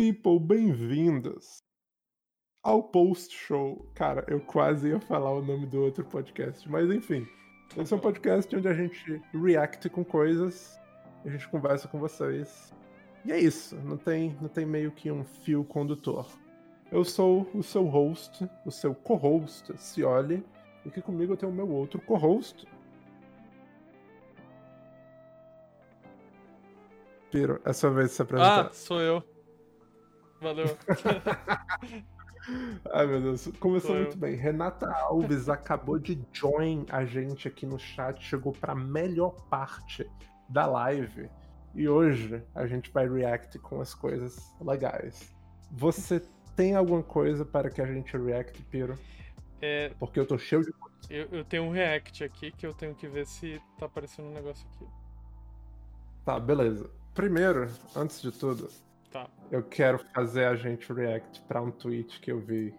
people, bem-vindos ao Post Show. Cara, eu quase ia falar o nome do outro podcast, mas enfim. Esse é um podcast onde a gente react com coisas, a gente conversa com vocês. E é isso, não tem, não tem meio que um fio condutor. Eu sou o seu host, o seu co-host, Cioli, e aqui comigo eu tenho o meu outro co-host. Piro, sua vez se apresentar. Ah, sou eu. Valeu. Ai, meu Deus. Começou eu. muito bem. Renata Alves acabou de join a gente aqui no chat, chegou pra melhor parte da live. E hoje a gente vai react com as coisas legais. Você tem alguma coisa para que a gente react, Piro? É, Porque eu tô cheio de coisa. eu, eu tenho um react aqui que eu tenho que ver se tá aparecendo um negócio aqui. Tá, beleza. Primeiro, antes de tudo, Tá. eu quero fazer a gente react pra um tweet que eu vi.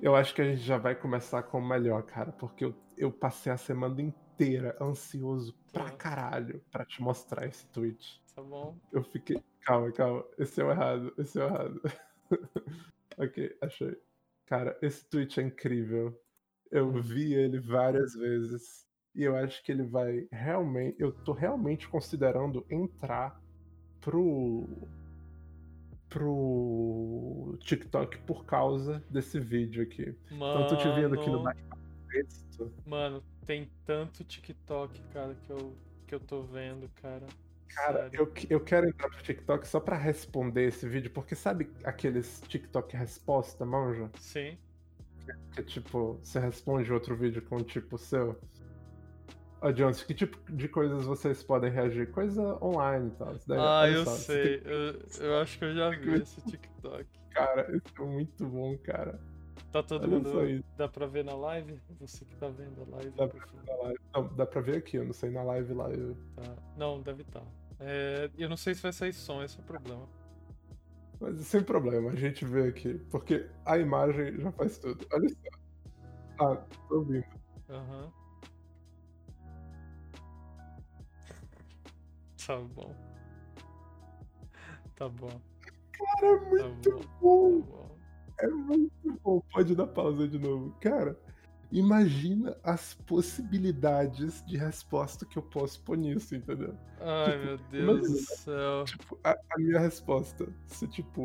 Eu acho que a gente já vai começar com o melhor, cara, porque eu, eu passei a semana inteira ansioso pra Tá. caralho pra te mostrar esse tweet. Tá bom. Eu fiquei. Calma, calma. Esse é o errado. Esse é o errado. ok, achei. Cara, esse tweet é incrível. Eu vi ele várias vezes. E eu acho que ele vai realmente. Eu tô realmente considerando entrar pro. Pro TikTok por causa desse vídeo aqui. Mano. Então tô te vendo aqui no bate-papo. Mano, tem tanto TikTok, cara, que eu, que eu tô vendo, cara. Cara, Sério. eu, eu quero entrar pro TikTok só pra responder esse vídeo, porque sabe aqueles TikTok resposta, manja? Sim. Que tipo, você responde outro vídeo com tipo seu. Ó, Jones, que tipo de coisas vocês podem reagir? Coisa online e tal. Daí, Ah, eu sei. Eu, eu acho que eu já vi esse TikTok. Cara, isso é muito bom, cara. Tá todo Olha mundo. Dá pra ver na live? Você que tá vendo a live. Dá pra ver na live. Não, dá pra ver aqui, eu não sei na live lá. Eu... Tá. Não, deve estar. É, eu não sei se vai sair som, esse é o problema. Mas sem problema, a gente vê aqui. Porque a imagem já faz tudo. Olha só. Ah, tô ouvindo. Aham. Tá bom. Tá bom. Cara, é Tá muito bom. bom. Tá bom. É muito bom. Pode dar pausa de novo. Cara, imagina as possibilidades de resposta que eu posso pôr nisso, entendeu? Ai, Tipo, meu Deus do imagina. céu. Tipo, a, a minha resposta, se tipo,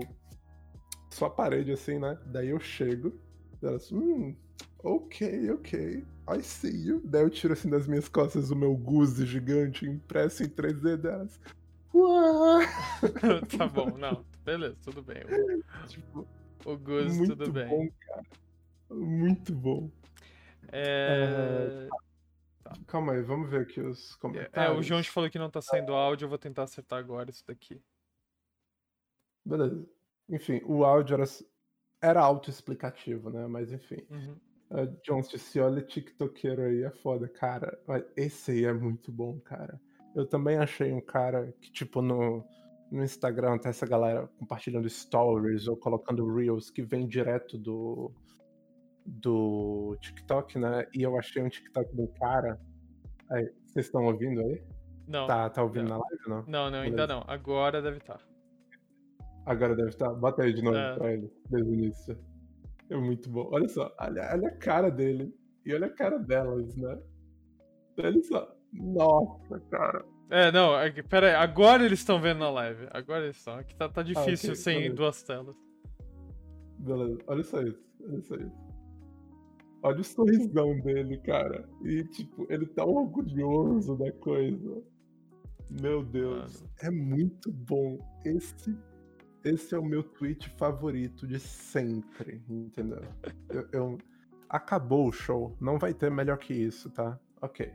só a parede assim, né? Daí eu chego, elas, hum, ok, ok, I see you. Daí eu tiro assim das minhas costas o meu guze gigante impresso em 3D delas. Tá bom, não. Beleza, tudo bem. Tipo, O, o Gus, muito tudo bem. bom, cara. Muito bom. É... Calma aí, vamos ver aqui os É, comentários. o João falou que não tá saindo áudio, eu vou tentar acertar agora isso daqui. Beleza. Enfim, o áudio era, era autoexplicativo, né? Mas enfim. Uhum. Uh, John, se olha TikTokeiro aí, é foda, cara. Esse aí é muito bom, cara. Eu também achei um cara que, tipo, no, no Instagram tá essa galera compartilhando stories ou colocando reels que vem direto do, do TikTok, né? E eu achei um TikTok do cara. Aí, vocês estão ouvindo aí? Não, Tá, tá ouvindo não. na live não? não, não, ainda Beleza. não. Agora deve estar. Agora deve estar. Bota aí de novo É. pra ele, desde o início. É muito bom. Olha só, olha, olha a cara dele. E olha a cara delas, né? Olha só. Nossa, cara. É, não, é pera aí, agora eles estão vendo na live. Agora eles estão. Aqui tá, tá difícil ok, sem beleza. duas telas. Beleza. Olha só isso. Olha só isso. Olha o sorrisão dele, cara. E, tipo, ele tá orgulhoso da coisa. Meu Deus. É muito bom. Esse, esse é o meu tweet favorito de sempre, entendeu? Eu, eu- Acabou o show. Não vai ter melhor que isso, tá? Ok.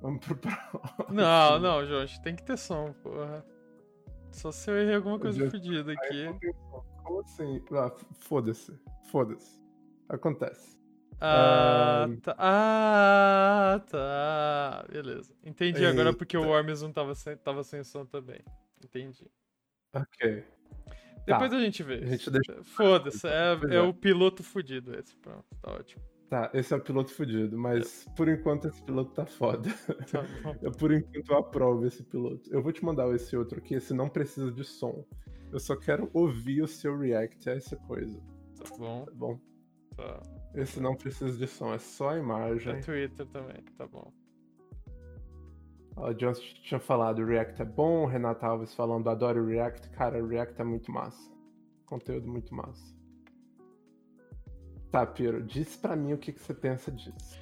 Vamos pro próximo. Não, não, João, tem que ter som, porra. Só se eu errei alguma coisa fodida aqui. Como assim? Ah, foda-se. Foda-se. Acontece. Ah, Ahn. tá. Ah, tá. Beleza. Entendi agora porque o Eita. Worms não tava sem, tava sem som também. Entendi. Ok. Depois Tá. a gente vê. A gente deixa- Foda-se, é, Pois é é. o piloto fudido esse. Pronto, tá ótimo. Tá, esse é o piloto fudido, mas por enquanto esse piloto tá foda. Tá bom. Eu, por enquanto eu aprovo esse piloto. Eu vou te mandar esse outro aqui, esse não precisa de som. Eu só quero ouvir o seu react a essa coisa, Tá bom. tá bom? Tá. Esse não precisa de som, é só a imagem. É Twitter também, tá bom. O John tinha falado, o React é bom, o Renato Alves falando, adoro o React. Cara, o React é muito massa. Conteúdo muito massa. Tá, Piro, diz pra mim o que, que você pensa disso.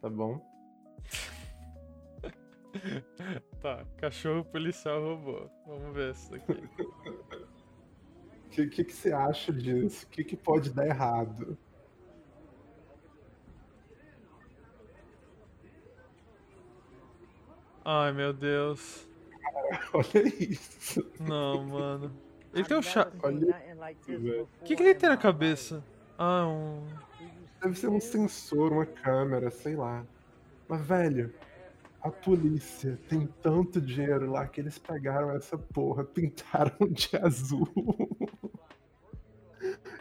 Tá bom? Tá, cachorro policial robô. Vamos ver isso aqui. O que, que, que você acha disso? O que, que pode dar errado? Ai, meu Deus. Olha isso. Não, mano. Ele tem um chá. Olha O que, que ele tem na cabeça? Ah, um. Deve ser um sensor, uma câmera, sei lá. Mas, velho, a polícia tem tanto dinheiro lá que eles pegaram essa porra, pintaram de azul.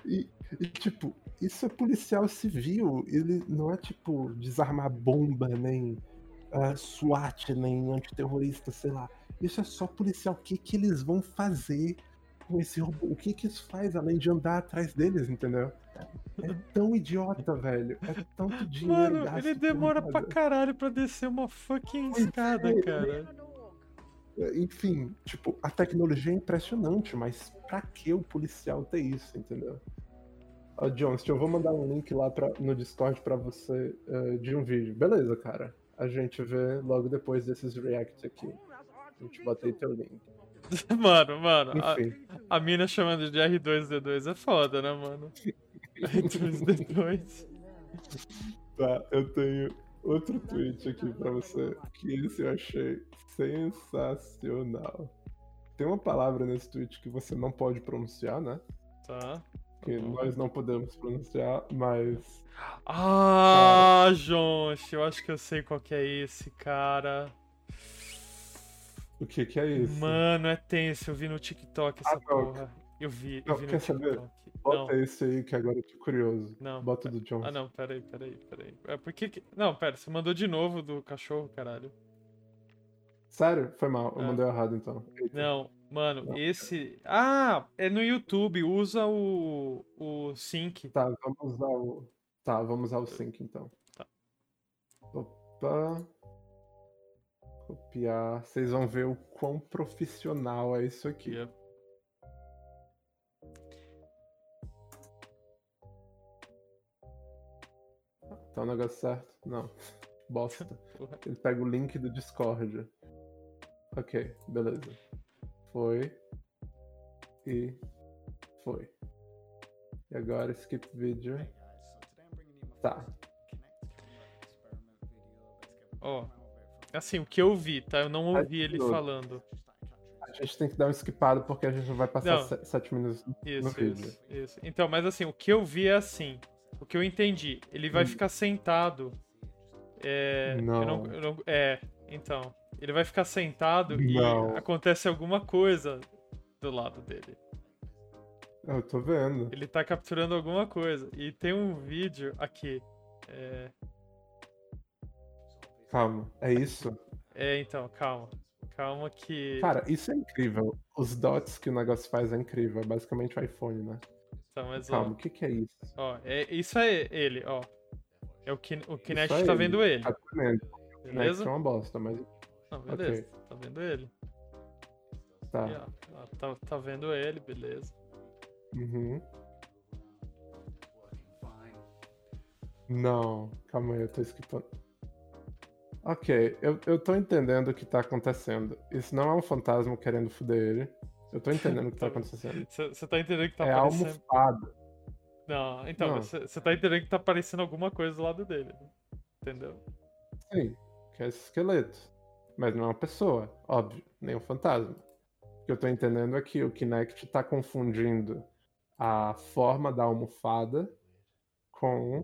E, e, tipo, isso é policial civil. Ele não é, tipo, desarmar bomba, nem ah, SWAT, nem antiterrorista, sei lá. Isso é só policial. O que, que eles vão fazer com esse robô? O que, que isso faz além de andar atrás deles, entendeu? É tão idiota, velho. É tanto dinheiro Mano, ele demora pra caralho pra descer uma fucking escada, é, cara. Enfim, tipo, a tecnologia é impressionante, mas pra que o policial ter isso, entendeu? Ó, Jones, eu vou mandar um link lá pra, no Discord pra você eh, de um vídeo. Beleza, cara. A gente vê logo depois desses reacts aqui. A gente bota aí teu link. Mano, mano, a, a mina chamando de R2D2 é foda, né, mano? R2D2. tá, eu tenho outro tweet aqui pra você, que esse eu achei sensacional. Tem uma palavra nesse tweet que você não pode pronunciar, né? Tá. Que bom. nós não podemos pronunciar, mas Ah, Jonch, eu acho que eu sei qual que é esse, cara. o que que é isso? Mano, é tenso, eu vi no TikTok essa Ah, porra. Eu vi, eu vi no quer saber? TikTok. Bota Não, esse aí que agora eu tô curioso. não. Bota do Jones. Ah, não, peraí, peraí, peraí. É porque que... Não, pera, você mandou de novo do cachorro, caralho. Sério? Foi mal, eu É. mandei errado então. Eita. Não, mano, esse. Ah, é no YouTube, usa o. o sync. Tá, vamos usar o. Tá, vamos usar o sync então. Tá. Opa. Copiar. Vocês vão ver o quão profissional é isso aqui. Yep. Tá o negócio certo? Não. Bosta. Ele pega o link do Discord. Ok, beleza. Foi. E. Foi. E agora skip vídeo. Tá. Ó, assim, o que eu vi, tá? Eu não ouvi ele falando. A gente tem que dar um skipado porque a gente não vai passar Não. se- sete minutos no Isso, vídeo. isso, isso. Então, mas assim, o que eu vi é assim. O que eu entendi, ele vai Hum. ficar sentado. É. eu Não. eu não- é, então. Ele vai ficar sentado Não. e acontece alguma coisa do lado dele. Eu tô vendo. Ele tá capturando alguma coisa. E tem um vídeo aqui. É, Calma. É isso? é então, calma. Calma que. Cara, isso é incrível. Os dots que o negócio faz é incrível. É basicamente o iPhone, né? Tá, mas, ó, Calma, o que que é isso? ó, é, isso é ele, ó. É o, Kin, o Kinect Isso é tá vendo ele, Tá. Kinect beleza? é uma bosta, mas Não, beleza. Tá vendo ele. tá. Tá, tá vendo ele, beleza. Uhum. Não, calma aí, eu tô skipando. Ok, eu, eu tô entendendo o que tá acontecendo. Isso não é um fantasma querendo foder ele. Eu tô entendendo o que tá acontecendo. Você tá entendendo que tá é aparecendo. almofada. Não, então, você tá entendendo que tá aparecendo alguma coisa do lado dele. né? Entendeu? Sim, que é esse esqueleto. Mas não é uma pessoa, óbvio, nem um fantasma. O que eu tô entendendo é que o Kinect tá confundindo a forma da almofada com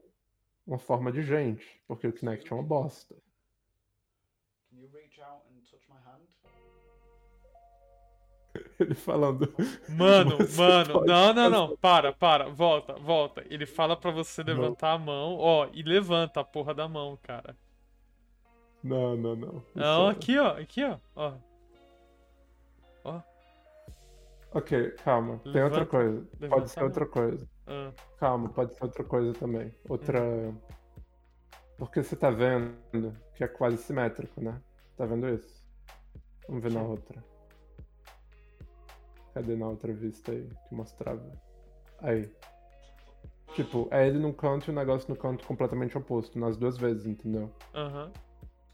uma forma de gente. Porque o Kinect é uma bosta. Can you reach out and touch my hand? Ele falando. Mano, mano, pode não, não, fazer- não, para, para, volta, volta. Ele fala pra você Não. levantar a mão, ó, e levanta a porra da mão, cara. Não, não, não. Não, é- aqui, ó, aqui, ó, ó. Ó, Ok, calma. Tem outra Levanta- coisa. Pode levanta ser a mão. outra coisa. Ah, Calma, pode ser outra coisa também. Outra. Porque você tá vendo que é quase simétrico, né? Tá vendo isso? Vamos ver na Sim. outra. Cadê na outra vista aí que mostrava? Aí. Tipo, é ele num canto e o negócio no canto completamente oposto, nas duas vezes, entendeu? Aham.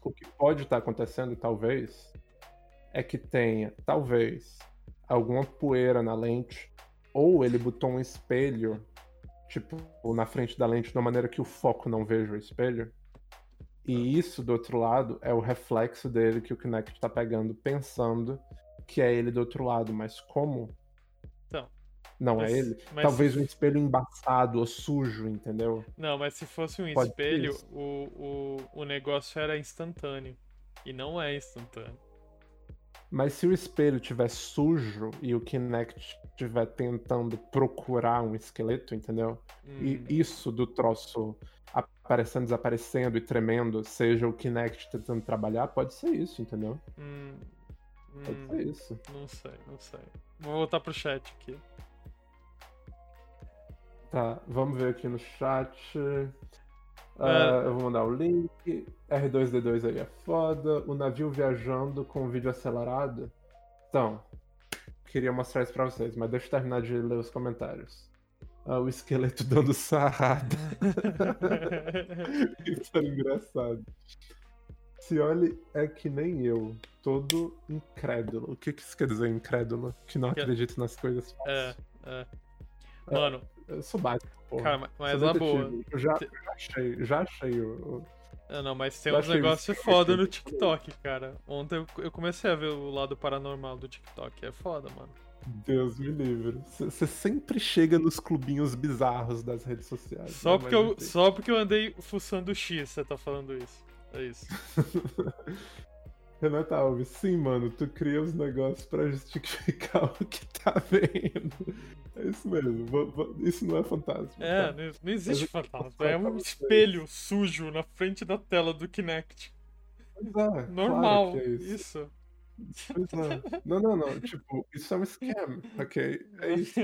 O que pode estar acontecendo, talvez, é que tenha, talvez, alguma poeira na lente, ou ele botou um espelho, tipo, na frente da lente de uma maneira que o foco não veja o espelho. E isso, do outro lado, é o reflexo dele que o Kinect tá pegando, pensando que é ele do outro lado, mas como não mas- é ele, talvez se- um espelho embaçado ou sujo, entendeu? Não, mas se fosse um Pode espelho, o, o, o negócio era instantâneo. E não é instantâneo. Mas se o espelho tiver sujo e o Kinect estiver tentando procurar um esqueleto, entendeu? Hum, E isso do troço aparecendo, desaparecendo e tremendo, seja o Kinect tentando trabalhar, pode ser isso, entendeu? hum, Pode hum, ser isso. não sei, não sei. Vou voltar pro chat aqui. Tá, vamos ver aqui no chat. É. Ah, eu vou mandar o link. R2D2 aí é foda. O navio viajando com vídeo acelerado. Então, queria mostrar isso pra vocês, mas deixa eu terminar de ler os comentários. Ah, o esqueleto dando sarrada. Isso era engraçado. Se olhe é que nem eu, todo incrédulo. O que, que isso quer dizer, incrédulo? Que não acredita nas coisas é, fáceis. é. Mano, Eu sou básico, porra. cara, mas Sou na boa. Eu já, Te- já achei, já achei o. o- Ah, não, mas tem uns negócios foda no. TikTok, cara. Ontem eu, eu comecei a ver o lado paranormal do TikTok. É foda, mano. Deus me livre. Você sempre chega nos clubinhos bizarros das redes sociais. Só né? porque, eu, só porque eu andei fuçando o X, você tá falando isso. É isso. Renata Alves, sim, mano, tu cria os negócios pra justificar o que tá vendo. É isso mesmo. Isso não é fantasma. É, tá? não, existe Mas fantasma. É um espelho sujo na frente da tela do Kinect. Pois é, claro Normal. que é isso. isso. É. Não, não, não. Tipo, isso é um scam, ok? É isso.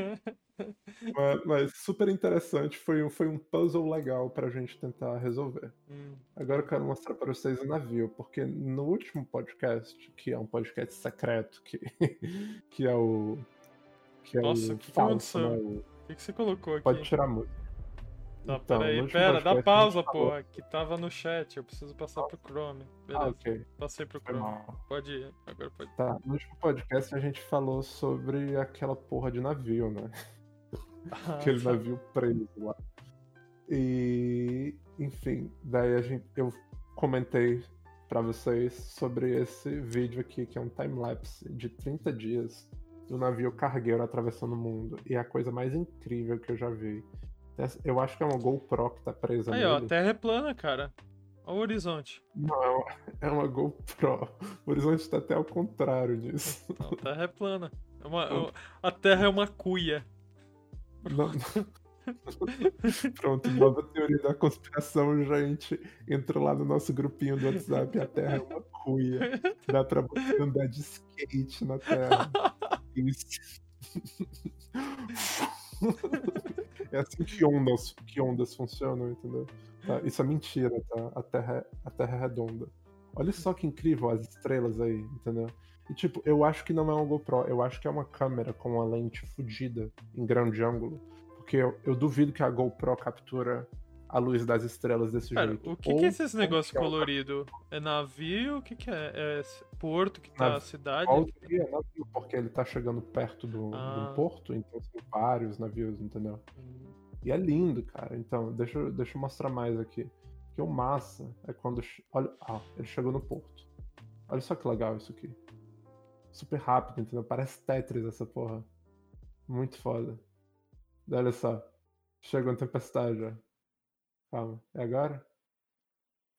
Mas, mas super interessante. Foi, um- foi um puzzle legal pra gente tentar resolver. Hum, Agora eu quero mostrar para vocês o navio, porque no último podcast, que é um podcast secreto, que, que é o. Que é Nossa, o que falso, né? aconteceu? O- O que, que você colocou aqui? Pode tirar muito. Tá, Então, peraí, pera, dá pausa, porra, que tava no chat, eu preciso passar pro Chrome. Beleza, Ah, ok. passei pro Chrome. Pode ir, agora pode. Tá, no último podcast a gente falou sobre aquela porra de navio, né? Ah, Aquele tá. navio preso lá. E, enfim, daí a gente, eu comentei pra vocês sobre esse vídeo aqui, que é um time-lapse de 30 dias do navio cargueiro atravessando o mundo. E é a coisa mais incrível que eu já vi. Eu acho que é uma GoPro que tá presa Aí, ó, nele. a Terra é plana, cara. Olha o horizonte. Não, é uma, é uma GoPro. O horizonte tá até ao contrário disso. Não, a Terra é plana. É uma- é a Terra é uma cuia. Não- Pronto, nova teoria da conspiração, gente. Entra lá no nosso grupinho do WhatsApp. A Terra é uma cuia. Dá pra você andar de skate na Terra. Isso. É assim que ondas, que ondas funcionam, entendeu? Tá, Isso é mentira, tá? A Terra, é- a terra é redonda. Olha só que incrível as estrelas aí, entendeu? E tipo, eu acho que não é uma GoPro, eu acho que é uma câmera com uma lente fodida em grande ângulo. Porque eu, eu duvido que a GoPro captura a luz das estrelas desse Cara, jeito. o que, que é esses negócios que é uma coloridos? É navio? O que, que é? É porto que tá a cidade? é navio, porque ele tá chegando perto do, Ah. do porto, então são vários navios, entendeu? Hum, E é lindo, cara. Então, deixa, eu- deixa eu mostrar mais aqui. Que o massa é quando. Olha. Ah, ele chegou no porto. Olha só que legal isso aqui. Super rápido, entendeu? Parece Tetris essa porra. Muito foda. Olha só. Chegou na tempestade já. Calma. É agora?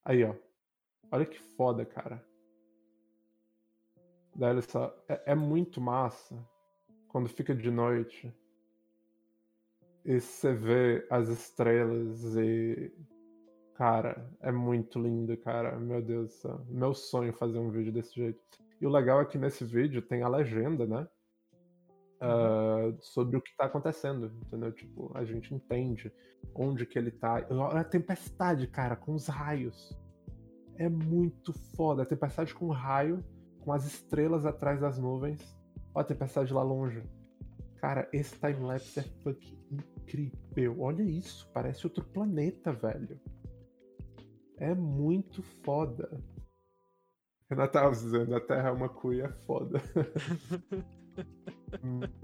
Aí, ó. Olha que foda, cara. Daí, Olha só. É, é muito massa quando fica de noite e você vê as estrelas e. Cara, é muito lindo, cara. Meu Deus do céu. Meu sonho fazer um vídeo desse jeito. E o legal é que nesse vídeo tem a legenda, né? Ah, sobre o que tá acontecendo, entendeu? Tipo, a gente entende onde que ele tá. Olha A tempestade, cara, com os raios. É muito foda. A tempestade com raio, com as estrelas atrás das nuvens. Olha a tempestade lá longe. Cara, esse timelapse é fucking incrível. Olha isso, parece outro planeta, velho. É muito foda. Renato tava dizendo, a Terra é uma cuia foda.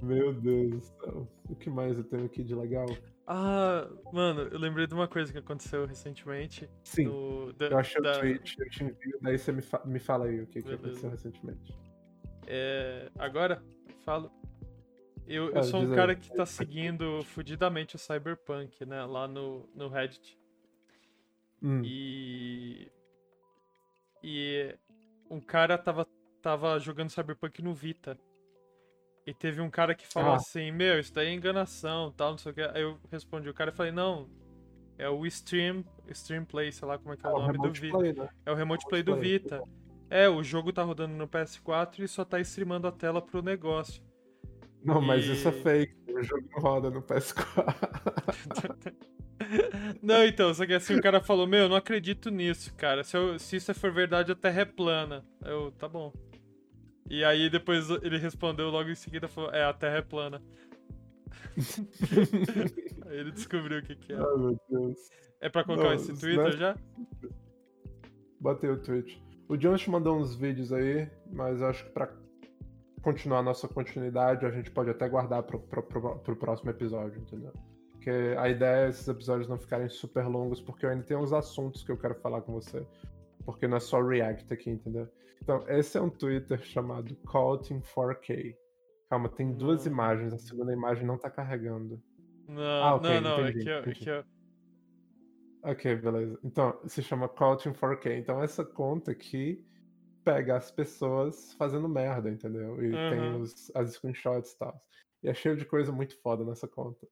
Meu Deus do céu. O que mais eu tenho aqui de legal? Ah, mano, eu lembrei de uma coisa que aconteceu recentemente. Sim, no- da- eu achei da- o tweet, eu te envio, daí você me, fa- me fala aí o que, que aconteceu recentemente. É, agora, falo. Eu, eu Ah, sou um diz aí. cara que tá seguindo fudidamente o Cyberpunk, né? Lá no, no Reddit. Hum, E. E um cara tava, tava jogando Cyberpunk no Vita. E teve um cara que falou Ah. assim: Meu, isso daí é enganação, tal, não sei o que. Aí eu respondi o cara e falei: Não, é o Stream, Stream Play, sei lá como é que é é o nome do Vita. Play, né? É o Remote Play do Play. Vita. É, o jogo tá rodando no PS4 e só tá streamando a tela pro negócio. Não, mas E- isso é fake. O jogo não roda no PS4. Não, então, só que assim, o cara falou, meu, eu não acredito nisso, cara. Se, eu- se isso for verdade, a Terra é plana. Eu, tá bom. E aí depois ele respondeu logo em seguida, falou, é, a Terra é plana. aí ele descobriu o que que é. Ai, meu Deus. É pra colocar Não, esse Twitter não é- já? Botei o tweet. O Jones te mandou uns vídeos aí, mas eu acho que pra continuar a nossa continuidade, a gente pode até guardar pro, pro, pro, pro próximo episódio, entendeu? Porque a ideia é esses episódios não ficarem super longos, porque eu ainda tenho uns assuntos que eu quero falar com você. Porque não é só React aqui, entendeu? Então, esse é um Twitter chamado Caught in 4K. Calma, tem duas Não. imagens, a segunda imagem não tá carregando. Não, Ah, ok, não, não, entendi, aqui, ó, entendi. aqui, ó. Ok, beleza. Então, se chama Caught in 4K. Então, essa conta aqui pega as pessoas fazendo merda, entendeu? E tem Aham. os, as screenshots e tal. E é cheio de coisa muito foda nessa conta.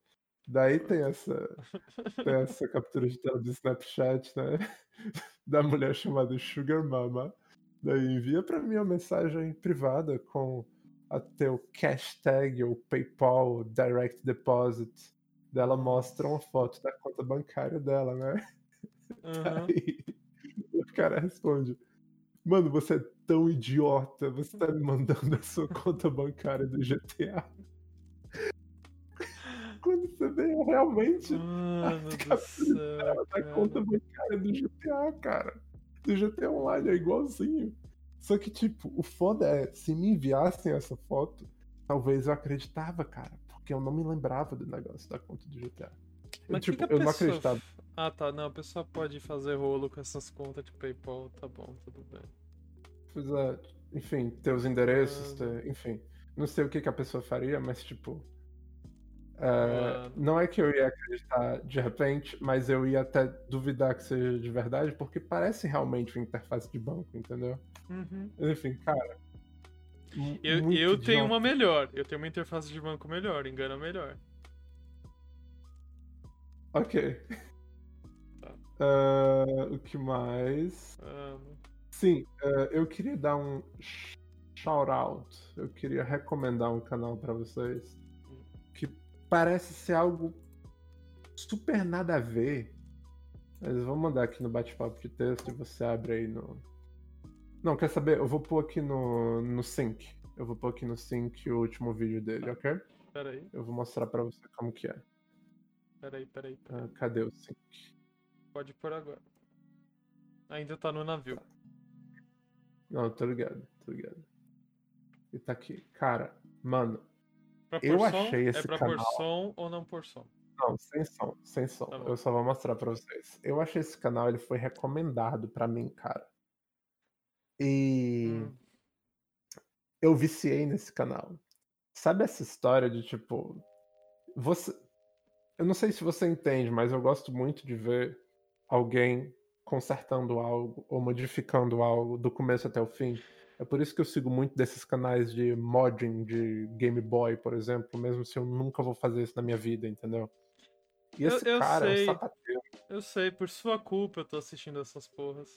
Daí tem essa, tem essa captura de tela do Snapchat, né? Da mulher chamada Sugar Mama. Daí envia pra mim uma mensagem privada com a teu hashtag ou PayPal, Direct Deposit. Dela mostra uma foto da conta bancária dela, né? Aham. Aí o cara responde: Mano, você é tão idiota, você tá me mandando a sua conta bancária do GTA. Quando você vê é realmente Mano do captura céu, da cara. conta bancária do GTA, cara. Do GTA Online é igualzinho. Só que, tipo, o foda é, se me enviassem essa foto, talvez eu acreditava, cara. Porque eu não me lembrava do negócio da conta do GTA. Eu, Mas tipo, que eu não pessoa acreditava. f- Ah, tá. Não, a pessoa pode fazer rolo com essas contas de PayPal. Tá bom, tudo bem. Pois é, enfim, ter os endereços, Mano. ter- enfim. Não sei o que, que a pessoa faria, mas tipo. É, Mano. não é que eu ia acreditar de repente, mas eu ia até duvidar que seja de verdade, porque parece realmente uma interface de banco, entendeu? Uhum. Enfim, cara. Eu, eu tenho uma melhor. Eu tenho uma interface de banco melhor. Engana melhor. Ok. Tá. Ah, o que mais? Ah, Sim, eh, eu queria dar um sh- shout out. Eu queria recomendar um canal pra vocês parece ser algo super nada a ver. Mas eu vou mandar aqui no bate-papo de texto e você abre aí no. Não, quer saber? Eu vou pôr aqui no, no sync. Eu vou pôr aqui no sync o último vídeo dele, ok? peraí, Eu vou mostrar pra você como que é. peraí, peraí. peraí. Ah, cadê o sync? Pode pôr agora. Ainda tá no navio. Não, tô ligado, tô ligado. E tá aqui. Cara, mano, Pra Eu som? achei É esse pra canal- pôr som ou não pôr som? Não, sem som, sem som. Tá eu só vou mostrar pra vocês. Eu achei esse canal, ele foi recomendado pra mim, cara. E Hum. eu viciei nesse canal. Sabe essa história de tipo. Você. Eu não sei se você entende, mas eu gosto muito de ver alguém consertando algo ou modificando algo do começo até o fim. É por isso que eu sigo muito desses canais de modding de Game Boy, por exemplo, mesmo se eu nunca vou fazer isso na minha vida, entendeu? E Eu- esse eu cara é sei. um sapateiro. Eu sei, por sua culpa eu tô assistindo essas porras.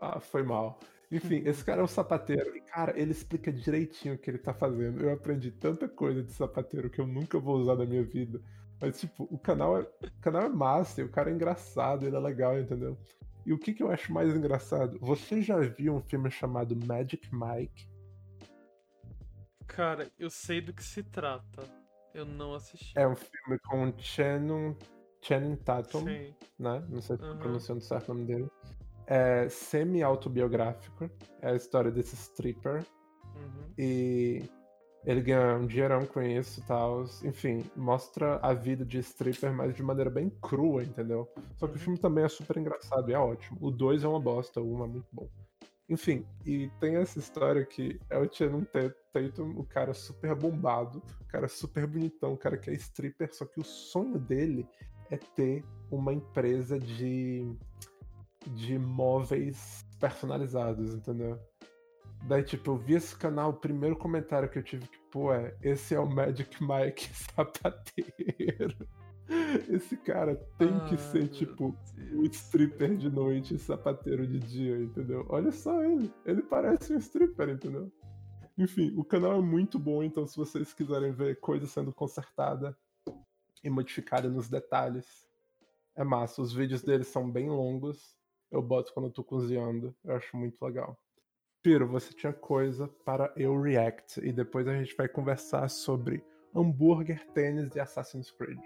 Ah, foi mal. Enfim, esse cara é um sapateiro. E, cara, ele explica direitinho o que ele tá fazendo. Eu aprendi tanta coisa de sapateiro que eu nunca vou usar na minha vida. Mas, tipo, o canal é, o canal é massa, o cara é engraçado, ele é legal, entendeu? E o que, que eu acho mais engraçado? Você já viu um filme chamado Magic Mike? Cara, eu sei do que se trata. Eu não assisti. É um filme com Channing, Channing Tatum, Sim. né? Não sei se Uhum. pronunciando certo o nome dele. É semi-autobiográfico. É a história desse stripper. Uhum. E ele ganha um dinheirão com isso e tal. Enfim, mostra a vida de stripper, mas de maneira bem crua, entendeu? Só que o filme também é super engraçado e é ótimo. O 2 é uma bosta, o 1 um é muito bom. Enfim, e tem essa história que é o Channing Ta- Tatum, o cara super bombado, o cara super bonitão, o cara que é stripper, só que o sonho dele é ter uma empresa de, de móveis personalizados, entendeu? Daí, tipo, eu vi esse canal, o primeiro comentário que eu tive que, pô, é, esse é o Magic Mike sapateiro. Esse cara tem que Ai, ser, tipo, o Deus. stripper de noite e sapateiro de dia, entendeu? Olha só ele. Ele parece um stripper, entendeu? Enfim, o canal é muito bom, então se vocês quiserem ver coisa sendo consertada e modificada nos detalhes, é massa. Os vídeos dele são bem longos. Eu boto quando eu tô cozinhando. Eu acho muito legal. Piro, você tinha coisa para eu react e depois a gente vai conversar sobre hambúrguer, tênis e Assassin's Creed.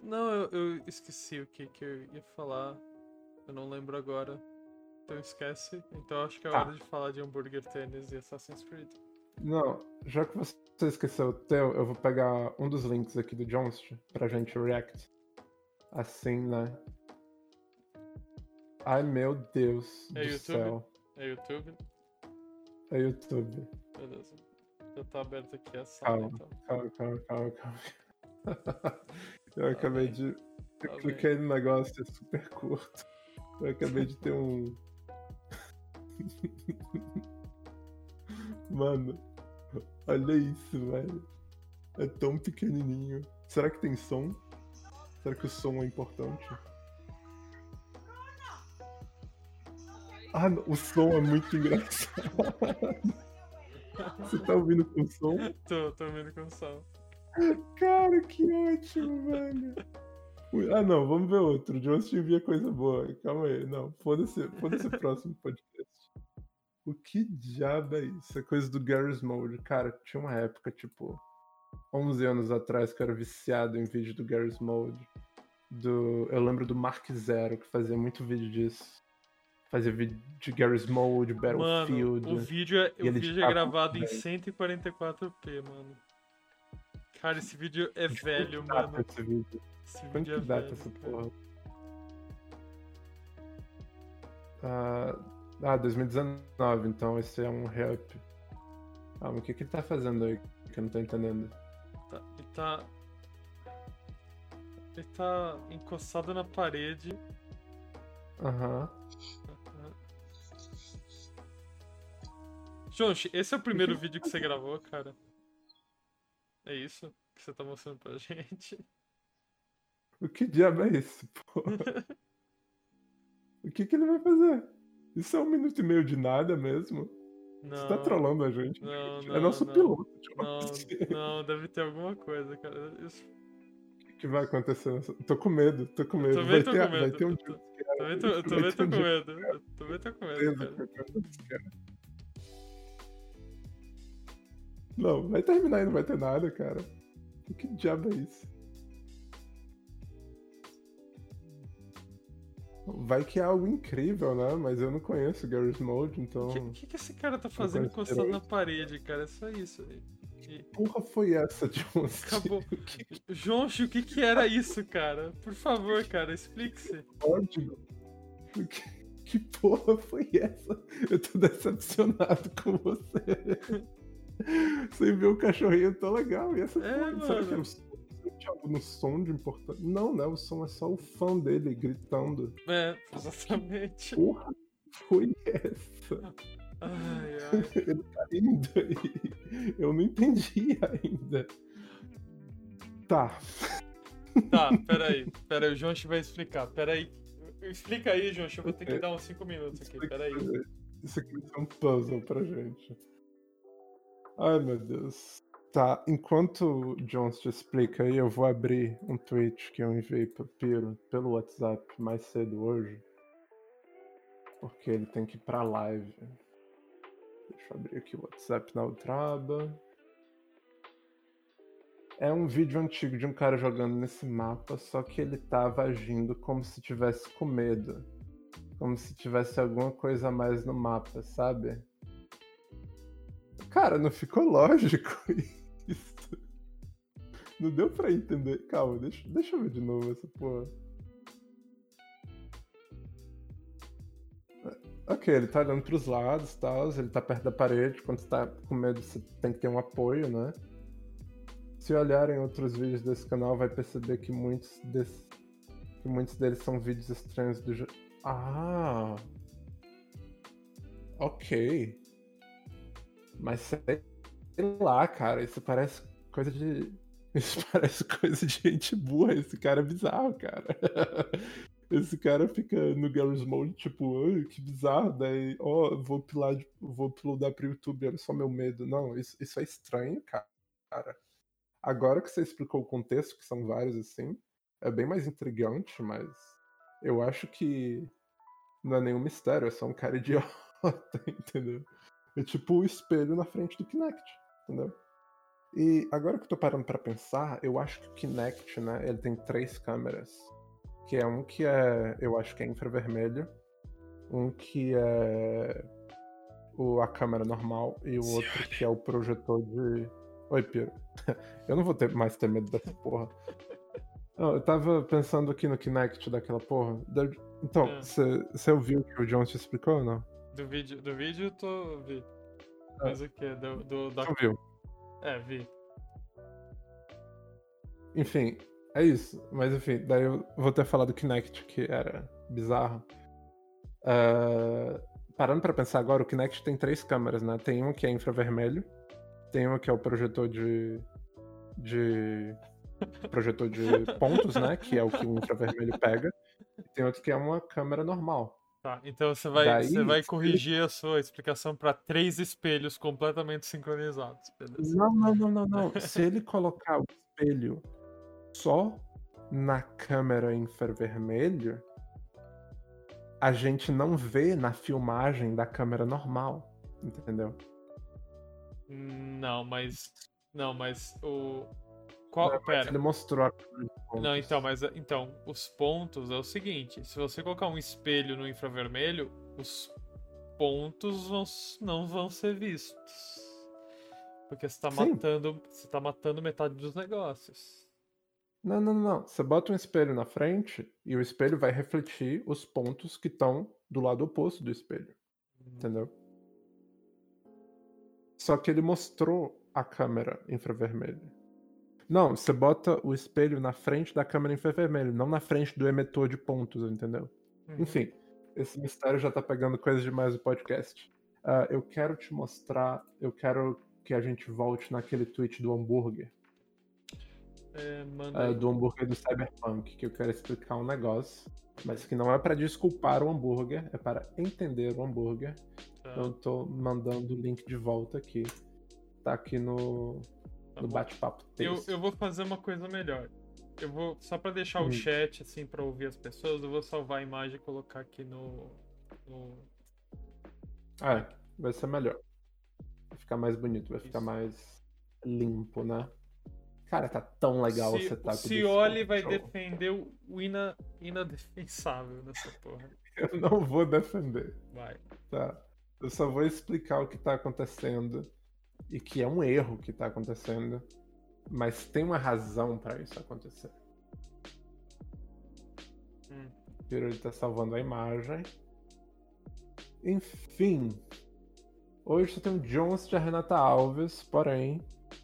Não, eu, eu esqueci o que, que eu ia falar. Eu não lembro agora. Então esquece. Então acho que é Tá. hora de falar de hambúrguer tênis e Assassin's Creed. Não, já que você esqueceu o teu, eu vou pegar um dos links aqui do Johnst pra gente react. Assim, né? Ai meu Deus É do YouTube? céu. É YouTube? É YouTube. Beleza. Já tá aberto aqui a sala, Calma. então. Calma, calma, calma, calma. Eu acabei bem. de. Eu Tá cliquei no negócio, é super curto. Eu acabei de ter um. Mano, olha isso, velho. É tão pequenininho. Será que tem som? Será que o som é importante? Ah, o som é muito engraçado. Você tá ouvindo com som? Tô, tô vendo com som. Cara, que ótimo, velho. Ah, não, vamos ver outro. O Jones te envia coisa boa. Calma aí. Não, foda-se foda o próximo podcast. O que diabo é isso? É coisa do Garry's Mode. Cara, tinha uma época, tipo, 11 anos atrás, que eu era viciado em vídeo do Garry's Mode. Do... Eu lembro do Mark Zero, que fazia muito vídeo disso. Fazia vídeo de Garry's Mode, Battlefield. Mano, o vídeo é, o vídeo é gravado em muito 144p, mano. Cara, esse vídeo é De velho, mano. Esse vídeo? Esse vídeo é velho. essa porra? Ah, ah, 2019, então esse é um rap. Ah, mas o que, que ele tá fazendo aí que eu não tô entendendo? Tá- ele tá. Ele tá encostado na parede. Aham. Jonchi, esse é o primeiro vídeo que você gravou, cara? É isso que você tá mostrando pra gente? O que diabo é isso, porra? o que, que ele vai fazer? Isso é um minuto e meio de nada mesmo? Não. Você tá trollando a gente? Não, é não, nosso não. piloto. tipo, Não, assim. não, deve ter alguma coisa, cara. Isso- O que, que vai acontecer? Tô com medo, tô com medo. também vai, tô ter, com vai medo, ter um Também tô, eu vai também ter tô com medo. Eu também tô com medo, Não, vai terminar e não vai ter nada, cara. Que diabo é isso? Vai que é algo incrível, né? Mas eu não conheço Garry's Mode, então. O que, que, que esse cara tá fazendo encostado na parede, cara? É só isso. E- e- Porra foi essa, John? Acabou. O que Jonchi, o que que era isso, cara? Por favor, cara, explique-se. código? O que, que porra foi essa? Eu tô decepcionado com você. Você viu o cachorrinho tão legal. E essa É, porra, será que mano. era o som? Tinha algo no som de importante? Não, né? O som é só o fã dele gritando. É, exatamente. Porra foi essa? Ai, ai. Ele tá. Eu não entendi ainda. Tá. Tá, peraí. Peraí, o Jonchi vai explicar. Peraí. Explica aí, Jonchi. Eu vou ter que dar uns 5 minutos aqui. Peraí. isso aqui vai ser um puzzle pra gente. Ai, meu Deus. Tá, enquanto o Jones te explica aí, eu vou abrir um tweet que eu enviei pro Piro pelo WhatsApp mais cedo hoje. Porque ele tem que ir pra live. Deixa eu abrir aqui o WhatsApp na outra aba. É um vídeo antigo de um cara jogando nesse mapa, só que ele tava agindo como se tivesse com medo. Como se tivesse alguma coisa a mais no mapa, sabe? Cara, não ficou lógico isso. Não deu pra entender. Calma, deixa, deixa eu ver de novo essa porra. Ok, ele tá olhando pros lados e tal, ele tá perto da parede. Quando você tá com medo, você tem que ter um apoio, né? Se olharem outros vídeos desse canal, vai perceber que muitos, desse, que muitos deles são vídeos estranhos do. Ah! Ok. Mas sei lá, cara, isso parece coisa de. Isso parece coisa de gente burra. Esse cara é bizarro, cara. Esse cara fica no Garry's Mode, tipo, que bizarro. Daí, ó, oh, vou pilar, vou uploadar pro YouTube, olha só meu medo. Não, isso, isso é estranho, cara. Agora que você explicou o contexto, que são vários assim, é bem mais intrigante, mas eu acho que não é nenhum mistério, é só um cara idiota, entendeu? É tipo o espelho na frente do Kinect, entendeu? E agora que eu tô parando para pensar, eu acho que o Kinect, né, ele tem três câmeras. Que é um que é, eu acho que é infravermelho, um que é o, a câmera normal e o outro que é o projetor de. Oi, Piro. eu não vou ter mais ter medo dessa porra. Não, eu tava pensando aqui no Kinect daquela porra. Então, É. você ouviu o que o John te explicou ou não? Do vídeo, do vídeo eu tô. vi. Mas o que? Do, do, da... Você ouviu? É, vi. Enfim, é isso. Mas enfim, daí eu vou ter falado do Kinect, que era bizarro. Ah, parando pra pensar agora, o Kinect tem três câmeras, né? Tem uma que é infravermelho, tem uma que é o projetor de. de. projetor de pontos, né? Que é o que o infravermelho pega. E tem outro que é uma câmera normal. Tá, então você vai, Daí, você vai corrigir a sua explicação pra três espelhos completamente sincronizados, beleza? Não, não, não, não, não. Se ele colocar o espelho só na câmera infravermelho, a gente não vê na filmagem da câmera normal, entendeu? Não, mas. Não, mas o. Qual. Mas Pera. Ele mostrou. Não, então, mas então, os pontos é o seguinte: se você colocar um espelho no infravermelho, os pontos vão não vão ser vistos. Porque você tá Sim. matando. Você tá matando metade dos negócios. Não, não, não. Você bota um espelho na frente e o espelho vai refletir os pontos que estão do lado oposto do espelho, entendeu? Só que ele mostrou a câmera infravermelho. Não, você bota o espelho na frente da câmera infravermelho, não na frente do emetor de pontos, entendeu? Uhum. Enfim, esse mistério já tá pegando coisa demais do podcast. Ah, eu quero te mostrar, eu quero que a gente volte naquele tweet do hambúrguer, É, manda aí. do hambúrguer do Cyberpunk, que eu quero explicar um negócio, mas que não é pra desculpar o hambúrguer, é para entender o hambúrguer. Tá, Eu tô mandando o link de volta aqui. Tá aqui no, tá no bate-papo eu, texto. eu vou fazer uma coisa melhor. Eu vou, só pra deixar o Hum. chat, assim, pra ouvir as pessoas, eu vou salvar a imagem e colocar aqui no. no... Ah, vai ser melhor. Vai ficar mais bonito, vai ficar Isso. mais limpo, né? Cara, tá tão legal Se- o o setup desse Cioli vai show. defender o o ina, inadefensável nessa porra. Eu não vou defender, Vai. tá? Eu só vou explicar o que tá acontecendo e que é um erro que tá acontecendo, mas tem uma razão pra isso acontecer. Hum. Piro, ele tá salvando a imagem. Enfim. Hoje só tem o Jones e a Renata Alves, porém,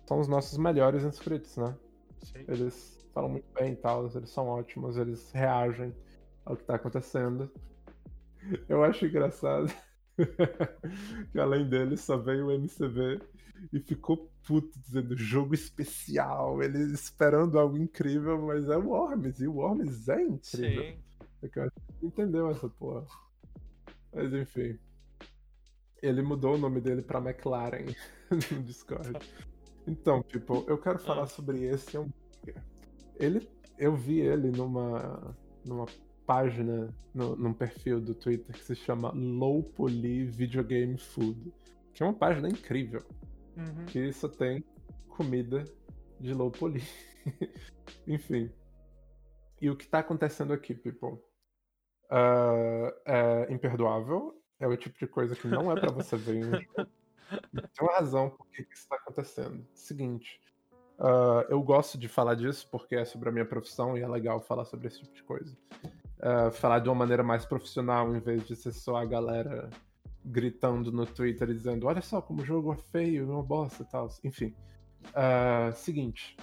são os nossos melhores inscritos, né? Sim. Eles falam muito bem e tal, eles são ótimos, eles reagem ao que tá acontecendo. Eu acho engraçado que além deles só veio o MCV e ficou puto dizendo jogo especial, eles esperando algo incrível, mas é o Worms, e o Worms é incrível. Sim. É que eu acho que entendeu essa porra. Mas enfim. Ele mudou o nome dele pra McLaren no Discord. Então, tipo, eu quero falar Ah. sobre esse hambúrguer. Ele, eu vi ele numa, numa página, no, num perfil do Twitter que se chama Low Poly Video Game Food, que é uma página incrível, Uhum. que só tem comida de low poly. Enfim. E o que tá acontecendo aqui, people? Ah, é imperdoável. É o tipo de coisa que não é pra você ver em um jogo. Tem uma razão por que isso tá acontecendo. Seguinte. ah, eu gosto de falar disso porque é sobre a minha profissão e é legal falar sobre esse tipo de coisa. Ah, falar de uma maneira mais profissional em vez de ser só a galera gritando no Twitter dizendo olha só como o jogo é feio, uma bosta e tal. Enfim. Ah, seguinte.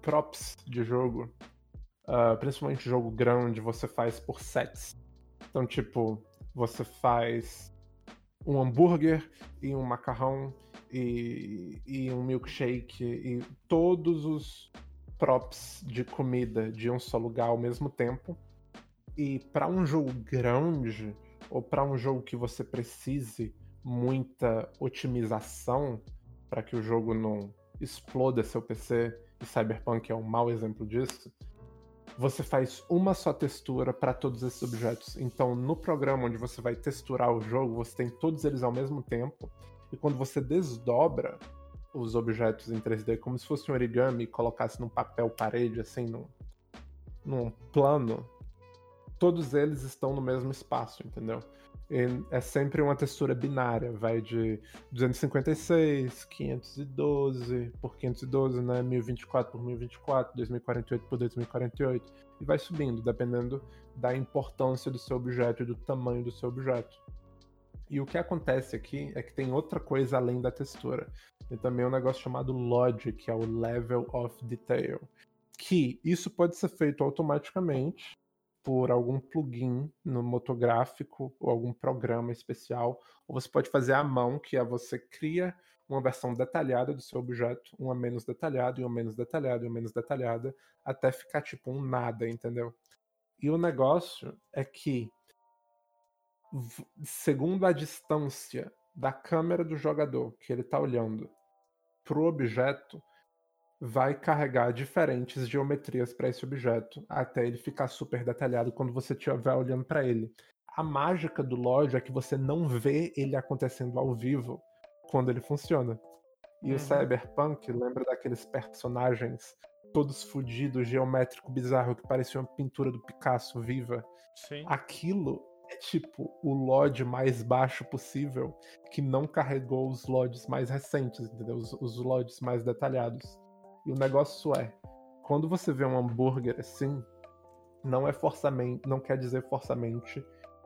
Props de jogo. ah, principalmente jogo grande, você faz por sets. Então, tipo, você faz um hambúrguer e um macarrão e, e um milkshake e todos os props de comida de um só lugar ao mesmo tempo. E para um jogo grande ou para um jogo que você precise muita otimização para que o jogo não exploda seu PC, e Cyberpunk é um mau exemplo disso, você faz uma só textura para todos esses objetos. Então, no programa onde você vai texturar o jogo, você tem todos eles ao mesmo tempo. E quando você desdobra os objetos em 3D como se fosse um origami e colocasse num papel parede, assim, num, num plano, todos eles estão no mesmo espaço, entendeu? E é sempre uma textura binária, vai de 256, 512 por 512, né? 1024 por 1024, 2048 por 2048, e vai subindo, dependendo da importância do seu objeto e do tamanho do seu objeto. E o que acontece aqui é que tem outra coisa além da textura. Tem também um negócio chamado LOD, que é o Level of Detail. Que isso pode ser feito automaticamente por algum plugin no motográfico ou algum programa especial, ou você pode fazer à mão, que é você cria uma versão detalhada do seu objeto, uma menos detalhada, e uma menos detalhada, e uma menos detalhada, até ficar tipo um nada, entendeu? E o negócio é que, segundo a distância da câmera do jogador que ele está olhando pro objeto, vai carregar diferentes geometrias para esse objeto, até ele ficar super detalhado quando você estiver olhando para ele. A mágica do LOD é que você não vê ele acontecendo ao vivo quando ele funciona. E Uhum. o Cyberpunk lembra daqueles personagens todos fudidos, geométrico, bizarro, que parecia uma pintura do Picasso viva. Sim. Aquilo é tipo o LOD mais baixo possível, que não carregou os LODs mais recentes, entendeu? Os, os LODs mais detalhados. E o negócio é, quando você vê um hambúrguer assim, não é forçamente, não quer dizer forçamente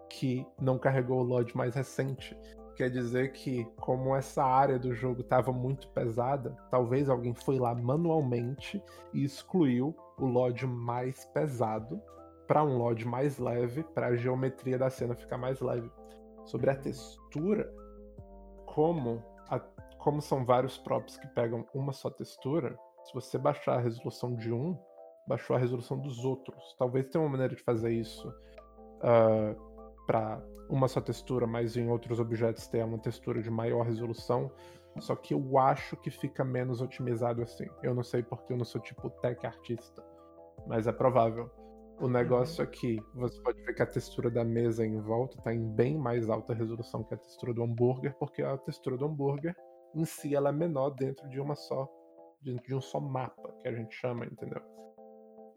que não carregou o LOD mais recente. Quer dizer que, como essa área do jogo estava muito pesada, talvez alguém foi lá manualmente e excluiu o LOD mais pesado para um LOD mais leve, para a geometria da cena ficar mais leve. Sobre a textura, como, a- como são vários props que pegam uma só textura, se você baixar a resolução de um, baixou a resolução dos outros. Talvez tenha uma maneira de fazer isso para uma só textura, mas em outros objetos ter uma textura de maior resolução. Só que eu acho que fica menos otimizado assim. Eu não sei porque eu não sou tipo tech artista, mas é provável. O negócio é que você pode ver que a textura da mesa em volta está em bem mais alta resolução que a textura do hambúrguer, porque a textura do hambúrguer em si ela é menor dentro de uma só, dentro de um só mapa que a gente chama, entendeu?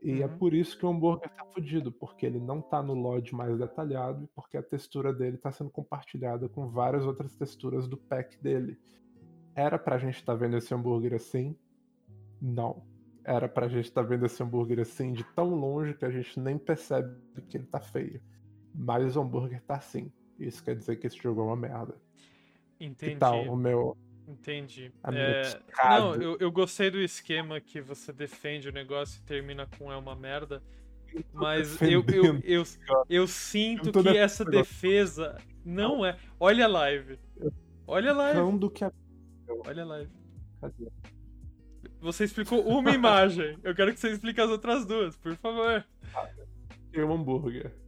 E é Uhum. por isso que o hambúrguer tá fudido, porque ele não tá no LOD mais detalhado e porque a textura dele tá sendo compartilhada com várias outras texturas do pack dele. Era pra gente estar vendo esse hambúrguer assim? Não. Era pra gente estar vendo esse hambúrguer assim de tão longe que a gente nem percebe que ele tá feio. Mas o hambúrguer tá assim. Isso quer dizer que esse jogo é uma merda. Entendi. Que tal o meu Entendi. É? Não, eu, eu gostei do esquema que você defende o negócio e termina com é uma merda. Mas eu, eu, eu, eu sinto que essa defesa não é. Olha a live. Olha a live. Quando que. Olha a live. Cadê? Você explicou uma imagem. Eu quero que você explique as outras duas, por favor. Tem um hambúrguer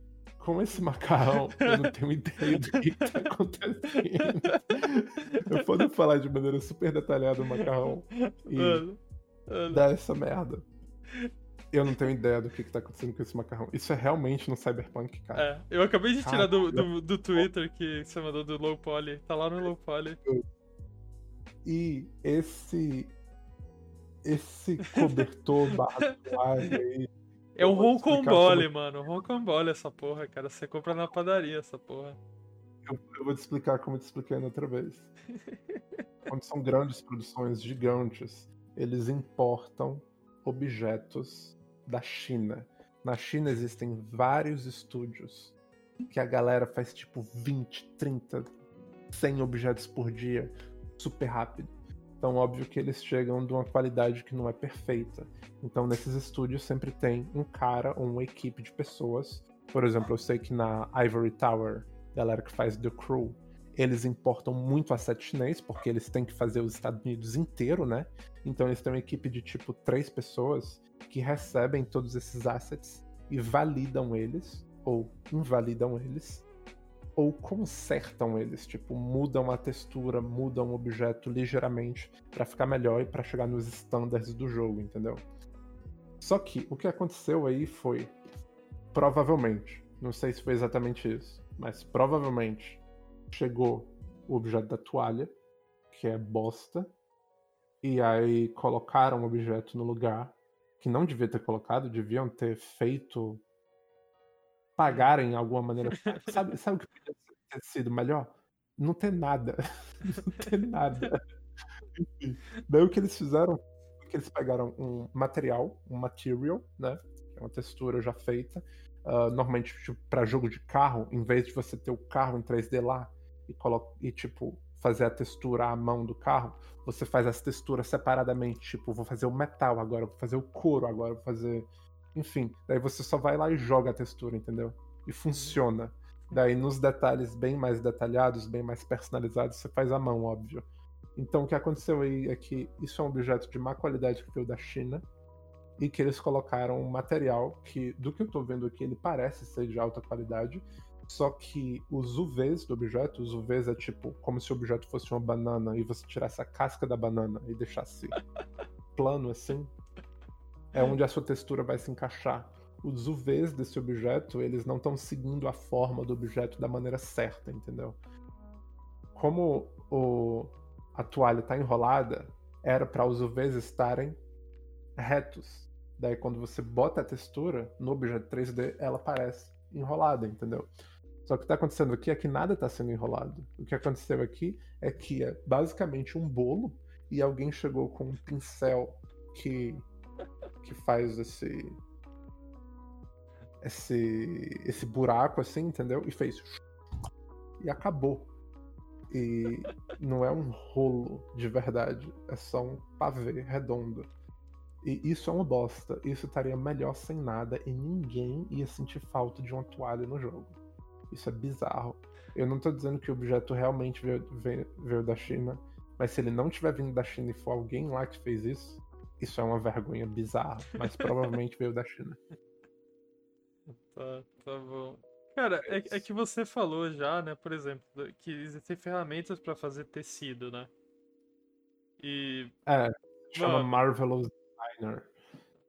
com esse macarrão, eu não tenho ideia do que, tá acontecendo. Eu posso falar de maneira super detalhada o macarrão e Mano, mano. dar essa merda. Eu não tenho ideia do que, que tá acontecendo com esse macarrão. Isso é realmente no Cyberpunk, cara. É, eu acabei de tirar do, do, do Twitter que você mandou do Low Poly. Tá lá no Low Poly. E esse. Esse cobertor barra toalha aí. É um roncambole, mano. Roncambole essa porra, cara. Você compra na padaria essa porra. Eu, eu vou te explicar como eu te expliquei na outra vez. Quando são grandes produções gigantes, eles importam objetos da China. Na China existem vários estúdios que a galera faz tipo 20, 30, 100 objetos por dia, super rápido. Então, óbvio que eles chegam de uma qualidade que não é perfeita. Então, nesses estúdios sempre tem um cara ou uma equipe de pessoas. Por exemplo, eu sei que na Ivory Tower, galera que faz The Crew, eles importam muito asset chinês, porque eles têm que fazer os Estados Unidos inteiro, né? Então eles têm uma equipe de tipo três pessoas que recebem todos esses assets e validam eles, ou invalidam eles, ou consertam eles, tipo, mudam a textura, mudam o objeto ligeiramente para ficar melhor e para chegar nos standards do jogo, entendeu? Só que o que aconteceu aí foi, provavelmente, não sei se foi exatamente isso, mas provavelmente chegou o objeto da toalha, que é bosta, e aí colocaram o objeto no lugar que não devia ter colocado, deviam ter feito pagarem de alguma maneira. sabe, sabe o que podia ter sido melhor? Não ter nada. Não ter nada. Daí o que eles fizeram foi que eles pegaram um material, um material, né? Que é uma textura já feita. ah, normalmente, tipo, para jogo de carro, em vez de você ter o carro em 3D lá e, e tipo, fazer a textura à mão do carro, você faz as texturas separadamente. Tipo, vou fazer o metal agora, vou fazer o couro agora, vou fazer. Enfim, daí você só vai lá e joga a textura, entendeu? E funciona. Daí nos detalhes bem mais detalhados, bem mais personalizados, você faz à mão, óbvio. Então o que aconteceu aí é que isso é um objeto de má qualidade que veio da China e que eles colocaram um material que, do que eu tô vendo aqui, ele parece ser de alta qualidade, só que os UVs do objeto, os UVs é tipo como se o objeto fosse uma banana e você tirasse a casca da banana e deixasse plano assim, é onde a sua textura vai se encaixar. Os UVs desse objeto, eles não estão seguindo a forma do objeto da maneira certa, entendeu? Como o, a toalha está enrolada, era para os UVs estarem retos. Daí quando você bota a textura no objeto 3D, ela parece enrolada, entendeu? Só que o que está acontecendo aqui é que nada está sendo enrolado. O que aconteceu aqui é que é basicamente um bolo e alguém chegou com um pincel que que faz esse esse esse buraco assim, entendeu? E fez e acabou. E não é um rolo de verdade, é só um pavê redondo. E isso é uma bosta. Isso estaria melhor sem nada e ninguém ia sentir falta de uma toalha no jogo. Isso é bizarro. Eu não tô dizendo que o objeto realmente veio, veio- veio da China, mas se ele não tiver vindo da China e for alguém lá que fez isso, isso é uma vergonha bizarra. Mas provavelmente veio da China. Tá, tá bom. Cara, é, é que você falou já, né, por exemplo, que existem ferramentas pra fazer tecido, né? E. É, chama. Marvelous Designer.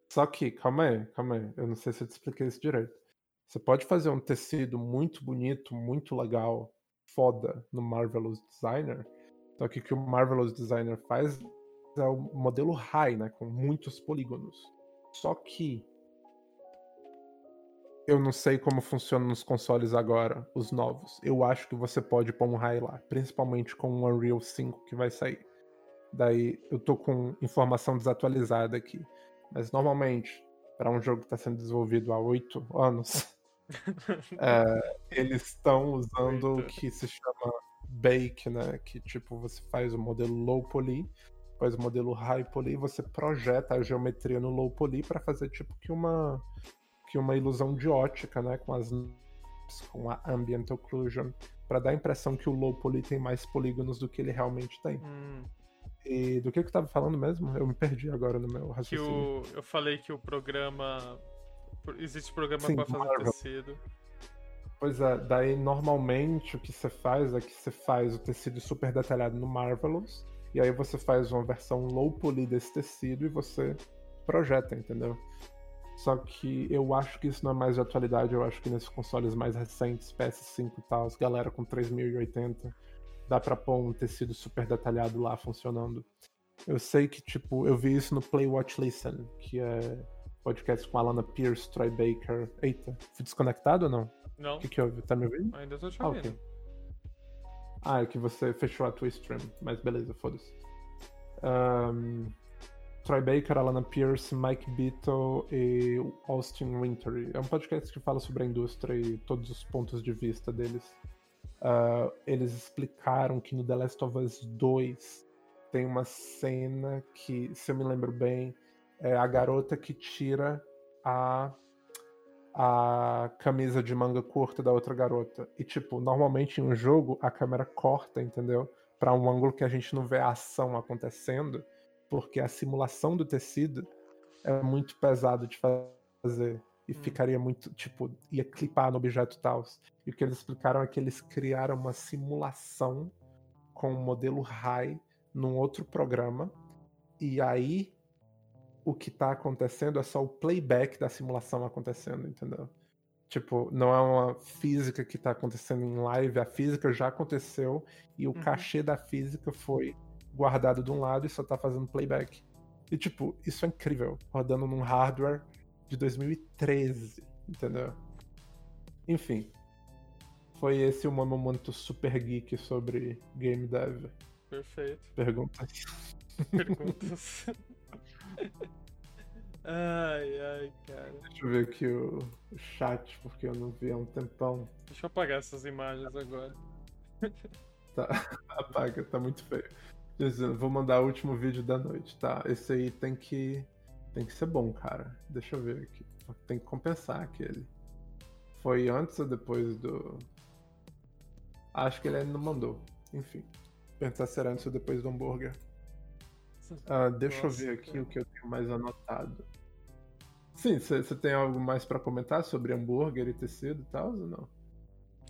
Só que, calma aí, calma aí. Eu não sei se eu te expliquei isso direito. Você pode fazer um tecido muito bonito, muito legal, foda no Marvelous Designer. Só que o que o Marvelous Designer faz é o modelo high, né? Com muitos polígonos. Só que eu não sei como funciona nos consoles agora, os novos. Eu acho que você pode pôr um high lá, principalmente com o Unreal 5 que vai sair. Daí eu tô com informação desatualizada aqui. Mas normalmente, para um jogo que está sendo desenvolvido há oito anos, é, eles estão usando o que se chama Bake, né? Que tipo, você faz o modelo low poly, faz o modelo high poly, você projeta a geometria no low poly para fazer tipo que uma que uma ilusão de ótica, né? Com as com a ambient occlusion, para dar a impressão que o low poly tem mais polígonos do que ele realmente tem. hum, E do que que eu tava falando mesmo? Eu me perdi agora no meu que raciocínio. o, eu falei que o programa. Existe programa pra fazer Marvel. tecido. Pois é, daí normalmente o que você faz é que você faz o tecido super detalhado no Marvelous, e aí você faz uma versão low poly desse tecido e você projeta, entendeu? Só que eu acho que isso não é mais de atualidade, eu acho que nesses consoles mais recentes, PS5 e tal, galera com 3080, dá pra pôr um tecido super detalhado lá funcionando. Eu sei que, tipo, eu vi isso no Play Watch Listen, que é podcast com a Alana Pierce, Troy Baker. Eita, fui desconectado ou não? Não, O que, que houve? Tá me ouvindo? ainda tô te Ah, ouvindo. Ah, é que você fechou a tua stream, mas beleza, foda-se. Ahn, Troy Baker, Alana Pierce, Mike Beatle e Austin Wintory. É um podcast que fala sobre a indústria e todos os pontos de vista deles. Ah, eles explicaram que no The Last of Us 2 tem uma cena que, se eu me lembro bem, é a garota que tira a a camisa de manga curta da outra garota. E, tipo, normalmente em um jogo a câmera corta, entendeu? Pra um ângulo que a gente não vê a ação acontecendo, porque a simulação do tecido é muito pesado de fazer. E Hum. ficaria muito, tipo, ia clipar no objeto tal. E o que eles explicaram é que eles criaram uma simulação com um modelo high num outro programa. E aí o que tá acontecendo é só o playback da simulação acontecendo, entendeu? Tipo, não é uma física que tá acontecendo em live, a física já aconteceu e o Uhum. cachê da física foi guardado de um lado e só tá fazendo playback. E tipo, isso é incrível, rodando num hardware de 2013, entendeu? Enfim, foi esse o meu momento super geek sobre game dev. Perfeito. Pergunta. Perguntas. ai, ai, cara. Deixa eu ver aqui o chat, porque eu não vi há um tempão. Deixa eu apagar essas imagens agora. Tá, apaga, tá muito feio. Dizendo, vou mandar o último vídeo da noite, tá? Esse aí tem que. Tem que ser bom, cara. Deixa eu ver aqui. Tem que compensar aquele. Foi antes ou depois do. Acho que ele ainda não mandou. Enfim. Pensar se era antes ou depois do hambúrguer. Ah, deixa Nossa, eu ver aqui o que eu tenho mais anotado. Sim, você tem algo mais pra comentar sobre hambúrguer e tecido e tal ou não?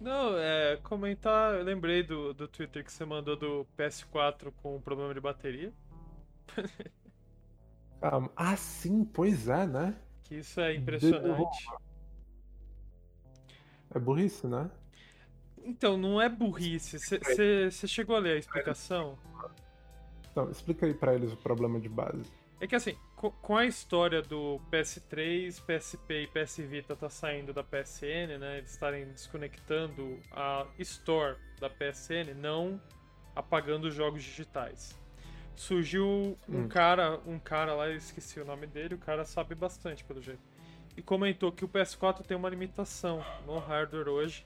Não, é, comentar, eu lembrei do, do Twitter que você mandou do PS4 com problema de bateria. Calma. Ah, sim, pois é, né? Que isso é impressionante. É burrice, né? Então, não é burrice. Você chegou a ler a explicação? Então, explica aí pra eles o problema de base. É que assim, co- com a história do PS3, PSP e PS Vita tá saindo da PSN, né? Eles estarem desconectando a Store da PSN, não apagando os jogos digitais. Surgiu um Hum. cara, um cara lá, eu esqueci o nome dele, o cara sabe bastante pelo jeito. E comentou que o PS4 tem uma limitação no hardware hoje,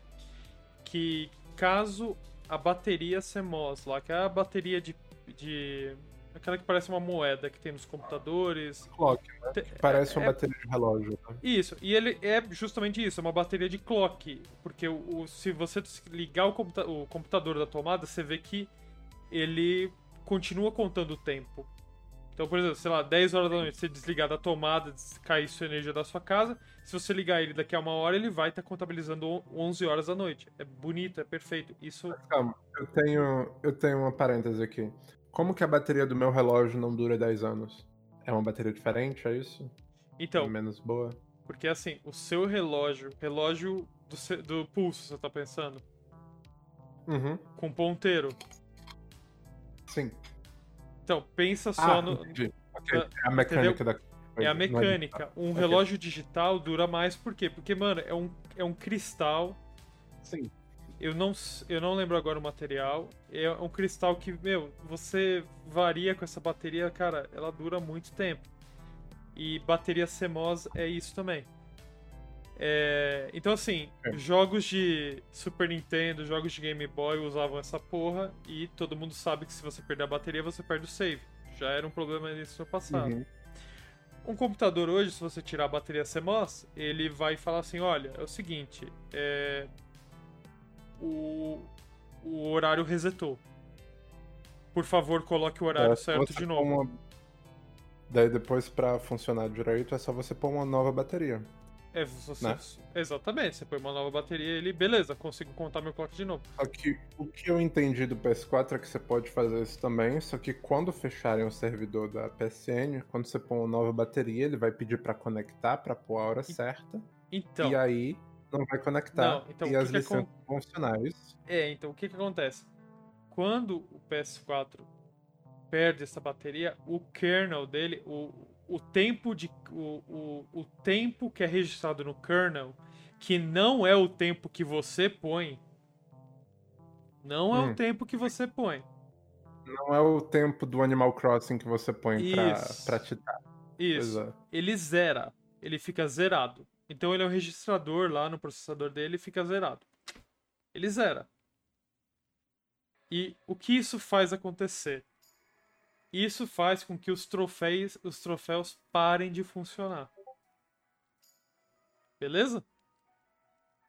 que caso a bateria CMOS lá, que é a bateria de, de aquela que parece uma moeda que tem nos computadores, Clock, te- parece uma é- bateria de relógio. Né? isso, e ele é justamente isso, é uma bateria de clock. Porque o, o- se você ligar o, computa- o computador da tomada, você vê que ele continua contando o tempo. Então, por exemplo, sei lá, 10 horas da noite, você desligar da tomada, cair sua energia da sua casa. Se você ligar ele daqui a uma hora, ele vai estar contabilizando on- 11 horas da noite. É bonito, é perfeito. Isso Calma, eu tenho, eu tenho uma parêntese aqui. Como que a bateria do meu relógio não dura 10 anos? É uma bateria diferente, é isso? Então, Menos boa? porque assim, o seu relógio, relógio do, do pulso, você tá pensando? Uhum, Com ponteiro. sim. Então, pensa só Ah, no. entendi. Ok, Ah, é a mecânica da É a é- mecânica. Um relógio digital dura mais por quê? Porque, mano, é um, é um cristal. Sim. Eu não, eu não lembro agora o material. É um cristal que, meu, você varia com essa bateria, cara, ela dura muito tempo. E bateria CMOS é isso também. É, então, assim, É. jogos de Super Nintendo, jogos de Game Boy usavam essa porra. E todo mundo sabe que se você perder a bateria, você perde o save. Já era um problema nisso no passado. Uhum. Um computador hoje, se você tirar a bateria CMOS, ele vai falar assim: olha, é o seguinte, é... o... o horário resetou. Por favor, coloque o horário É, certo de novo. uma- Daí depois pra funcionar direito é só você pôr uma nova bateria. É, você, Né? Exatamente, você põe uma nova bateria e ele, beleza, consigo contar meu clock de novo. Só que o que eu entendi do PS4 é que você pode fazer isso também, só que quando fecharem o servidor da PSN, quando você põe uma nova bateria, ele vai pedir pra conectar pra pôr a hora certa, Então, e aí não vai conectar Não, então e o que as que licenças vão funcionar. Isso? é, então o que que acontece? Quando o PS4 perde essa bateria, o kernel dele, o, o tempo de o, o, o tempo que é registrado no kernel, que não é o tempo que você põe, não é Hum. o tempo que você põe. Não é o tempo do Animal Crossing que você põe pra, Isso. pra titar. Isso. Pois é. ele zera, ele fica zerado. Então ele é o registrador lá no processador dele e fica zerado. Ele zera. E o que isso faz acontecer? Isso faz com que os troféus, os troféus parem de funcionar. Beleza?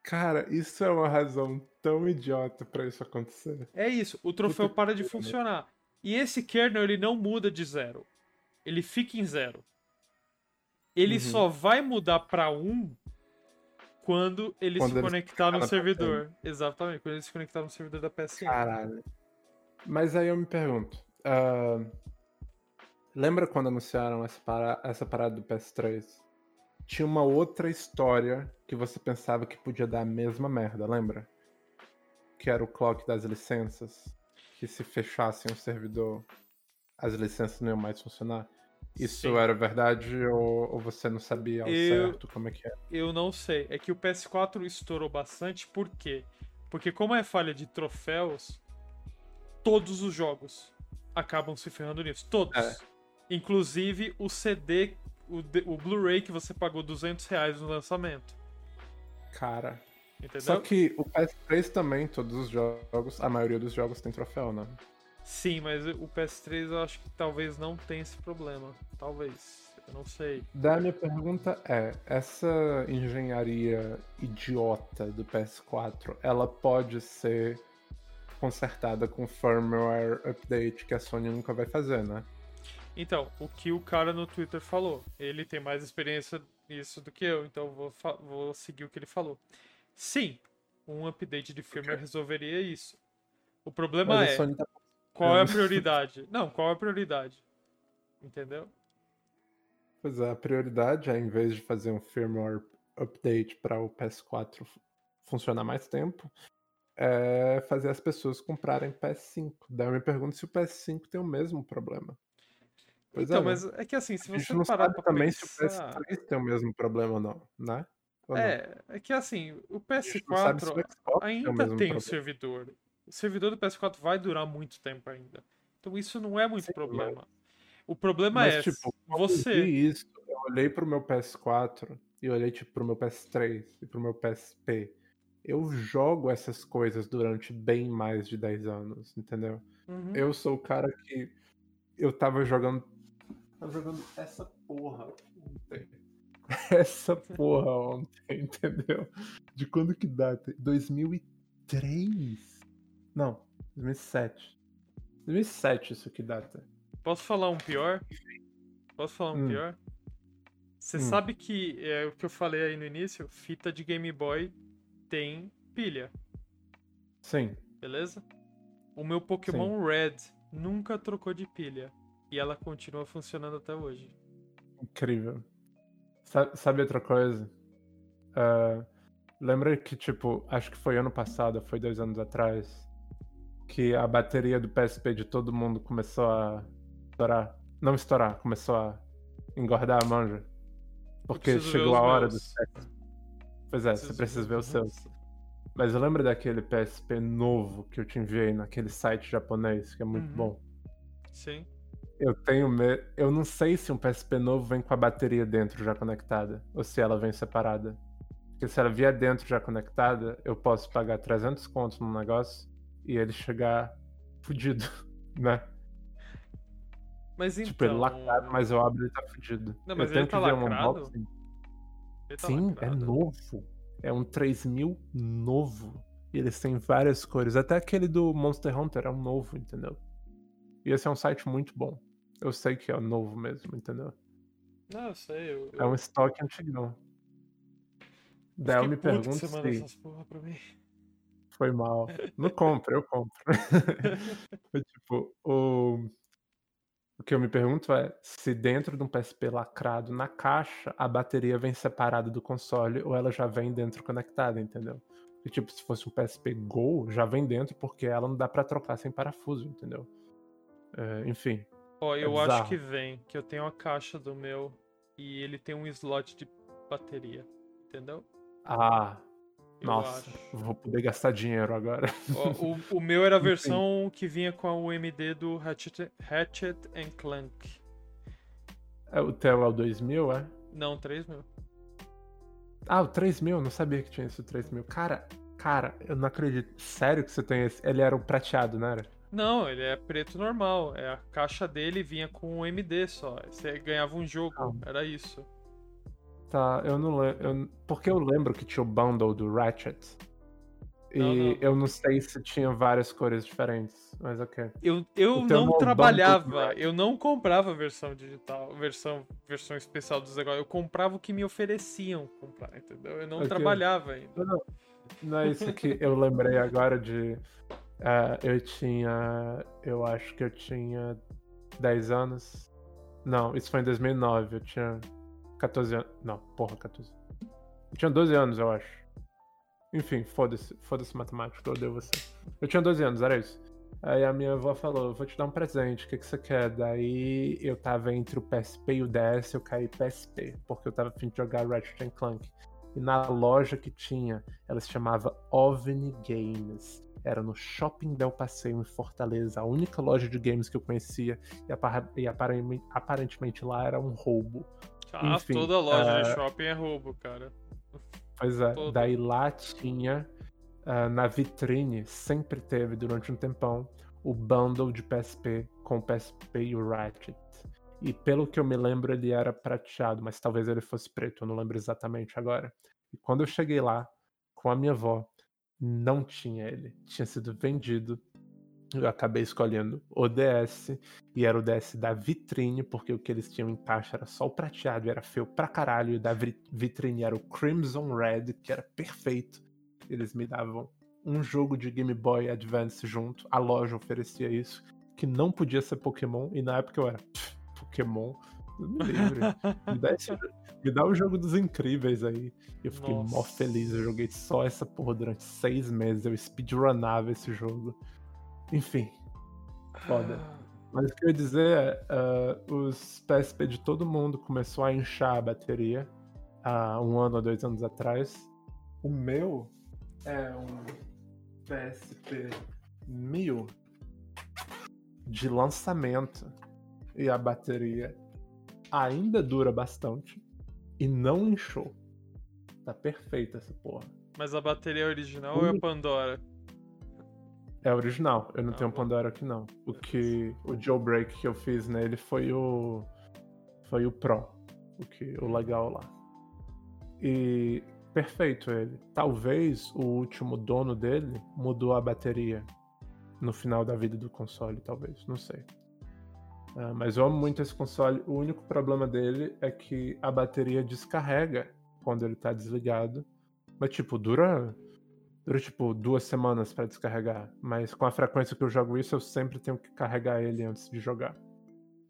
Cara, isso é uma razão tão idiota pra isso acontecer. É isso, o troféu para de funcionar. E esse kernel ele não muda de zero. Ele fica em zero. Ele Uhum. só vai mudar para um quando ele Quando se ele conectar no na servidor. Exatamente, quando ele se conectar no servidor da PSN. Caralho. Mas aí eu me pergunto. ah, lembra quando anunciaram essa, para- essa parada do PS3? Tinha uma outra história que você pensava que podia dar a mesma merda, lembra? Que era o clock das licenças. Que se fechassem o servidor, as licenças não iam mais funcionar. Isso Sim. era verdade ou, ou você não sabia ao Eu- certo como é que é? Eu não sei. É que o PS4 estourou bastante, por quê? Porque como é falha de troféus, todos os jogos acabam se ferrando nisso. Todos. É. Inclusive o CD, o, o Blu-ray que você pagou 200 reais no lançamento. Cara. Entendeu? Só que o PS3 também, todos os jogos, a maioria dos jogos tem troféu, né? Sim, mas o PS3 eu acho que talvez não tenha esse problema. Talvez. Eu não sei. Da minha pergunta é, essa engenharia idiota do PS4, ela pode ser consertada com firmware update que a Sony nunca vai fazer, né? Então, o que o cara no Twitter falou. Ele tem mais experiência nisso do que eu, então eu vou, vou seguir o que ele falou. Sim, um update de firmware resolveria isso. O problema Mas é, a Sony tá qual é a prioridade? Não, qual é a prioridade? Entendeu? Pois é, a prioridade é, em vez de fazer um firmware update para o PS4 fu- funcionar mais tempo, é fazer as pessoas comprarem PS5. Daí eu me pergunto se o PS5 tem o mesmo problema. Pois então, é, né? mas é que assim, se A gente você não parar sabe também pensar... se o PS3 tem o mesmo problema ou não, né? Ou não? É, é que assim, o A gente não sabe se o PS4 Xbox tem o ainda tem um problema. servidor. O servidor do PS4 vai durar muito tempo ainda. Então isso não é muito Sim, problema. O problema Mas, é tipo, eu você. vi isso, eu olhei pro meu PS4 e olhei, tipo, pro meu PS3 e pro meu PSP. Eu jogo essas coisas durante bem mais de 10 anos, entendeu? Uhum. Eu sou o cara que. Eu tava jogando. Tava jogando essa porra ontem. Essa porra ontem, entendeu? De quando que data? 2003? Não, 2007. 2007 isso que data. Posso falar um pior? Posso falar um Hum. pior? Você Hum. sabe que é o que eu falei aí no início, fita de Game Boy tem pilha, Sim. beleza? O meu Pokémon Red nunca trocou de pilha e ela continua funcionando até hoje. Incrível. Sa- Sabe outra coisa? Ah, lembra que, tipo, acho que foi ano passado, foi dois anos atrás, que a bateria do PSP de todo mundo começou a estourar. Não estourar, começou a engordar a manja. Porque chegou a hora meus. dos testes. Pois é, você precisa ver os seus. Mas eu lembro daquele PSP novo que eu te enviei naquele site japonês, que é muito Uhum. bom. Sim. Eu tenho medo. Eu não sei se um PSP novo vem com a bateria dentro já conectada. Ou se ela vem separada. Porque se ela vier dentro já conectada, eu posso pagar 300 contos num negócio e ele chegar fudido, né? Mas então. Tipo, ele lacrado, mas eu abro e ele tá fudido. Não, mas eu tenho ele tá que ver um lacrado? unboxing. ele tá Sim, lacrado. é novo. É um 3000 novo. E eles têm várias cores. Até aquele do Monster Hunter é um novo, entendeu? E esse é um site muito bom. Eu sei que é novo mesmo, entendeu? Não, eu sei. Eu, É um estoque antigão. Daí eu me pergunto se essas porra pra mim. Foi mal. Não compra, eu compro. Tipo, o... o que eu me pergunto é se dentro de um PSP lacrado na caixa, a bateria vem separada do console ou ela já vem dentro conectada, entendeu? E, tipo, se fosse um PSP Go, já vem dentro porque ela não dá pra trocar sem parafuso, entendeu? É, enfim, Ó, eu bizarro. acho que vem, que eu tenho a caixa do meu e ele tem um slot de bateria. Entendeu? ah, nossa, vou poder gastar dinheiro agora. Ó, o, o meu era a versão que vinha com a UMD do Ratchet and Clank. É, o teu é o 2000, é? Não, 3 mil. Ah, o 3000, não sabia que tinha esse 3000. Cara, cara, eu não acredito. Sério que você tem esse? Ele era o prateado, não era? Não, ele é preto normal. É a caixa dele vinha com um MD só. Você ganhava um jogo, Ah. era isso. Tá, eu não lembro. Porque eu lembro que tinha o bundle do Ratchet. E Não, não. eu não sei se tinha várias cores diferentes, mas ok. Eu, eu não trabalhava, eu não comprava a versão digital, versão, versão especial dos negócios. Eu comprava o que me ofereciam comprar, entendeu? Eu não Ok. trabalhava ainda. Não, não. Não é isso que eu lembrei agora de. ah, eu tinha. Eu acho que eu tinha 10 anos. Não, isso foi em 2009. Eu tinha 14 anos. Não, porra, 14. Eu tinha 12 anos, eu acho. Enfim, foda-se. Foda-se matemática, eu odeio você. Eu tinha 12 anos, era isso. Aí a minha avó falou: vou te dar um presente, o que, que você quer? Daí eu tava entre o PSP e o DS, eu caí PSP, porque eu tava afim de jogar Ratchet Clank. E na loja que tinha, ela se chamava OVNI Games. Era no Shopping Del Passeio, em Fortaleza, a única loja de games que eu conhecia. E, apar- aparentemente, aparentemente lá era um roubo. Ah, Enfim, toda loja de ah, shopping é roubo, cara. Pois é, daí lá tinha, ah, na vitrine, sempre teve durante um tempão, o bundle de PSP com o PSP e o Ratchet. E pelo que eu me lembro, ele era prateado, mas talvez ele fosse preto, eu não lembro exatamente agora. E quando eu cheguei lá, com a minha avó, não tinha ele. Tinha sido vendido. Eu acabei escolhendo o DS, e era o DS da vitrine, porque o que eles tinham em caixa era só o prateado, era feio pra caralho, e da vi- vitrine era o Crimson Red, que era perfeito. Eles me davam um jogo de Game Boy Advance junto, a loja oferecia isso, que não podia ser Pokémon, e na época eu era "Pff, Pokémon, me livre. Me dá, esse- me dá o jogo dos incríveis aí. Eu fiquei mó Nossa. feliz. Eu joguei só essa porra durante seis meses. Eu speedrunava esse jogo. Enfim, foda. Mas o que eu ia dizer é: ah, os PSP de todo mundo começou a inchar a bateria há um ano ou dois anos atrás. O meu é um PSP 1000 de lançamento. E a bateria ainda dura bastante e não inchou. Tá perfeita essa porra. Mas a bateria original ou é a Ui. Pandora? É original, eu não Ah, tenho um. Pandora aqui não. O que o jailbreak que eu fiz nele foi o foi o Pro, o que o legal lá. E perfeito ele. Talvez o último dono dele mudou a bateria no final da vida do console, talvez, não sei. Ah, mas eu amo muito esse console. O único problema dele é que a bateria descarrega quando ele tá desligado. Mas tipo, dura Dura tipo duas semanas pra descarregar, mas com a frequência que eu jogo isso, eu sempre tenho que carregar ele antes de jogar.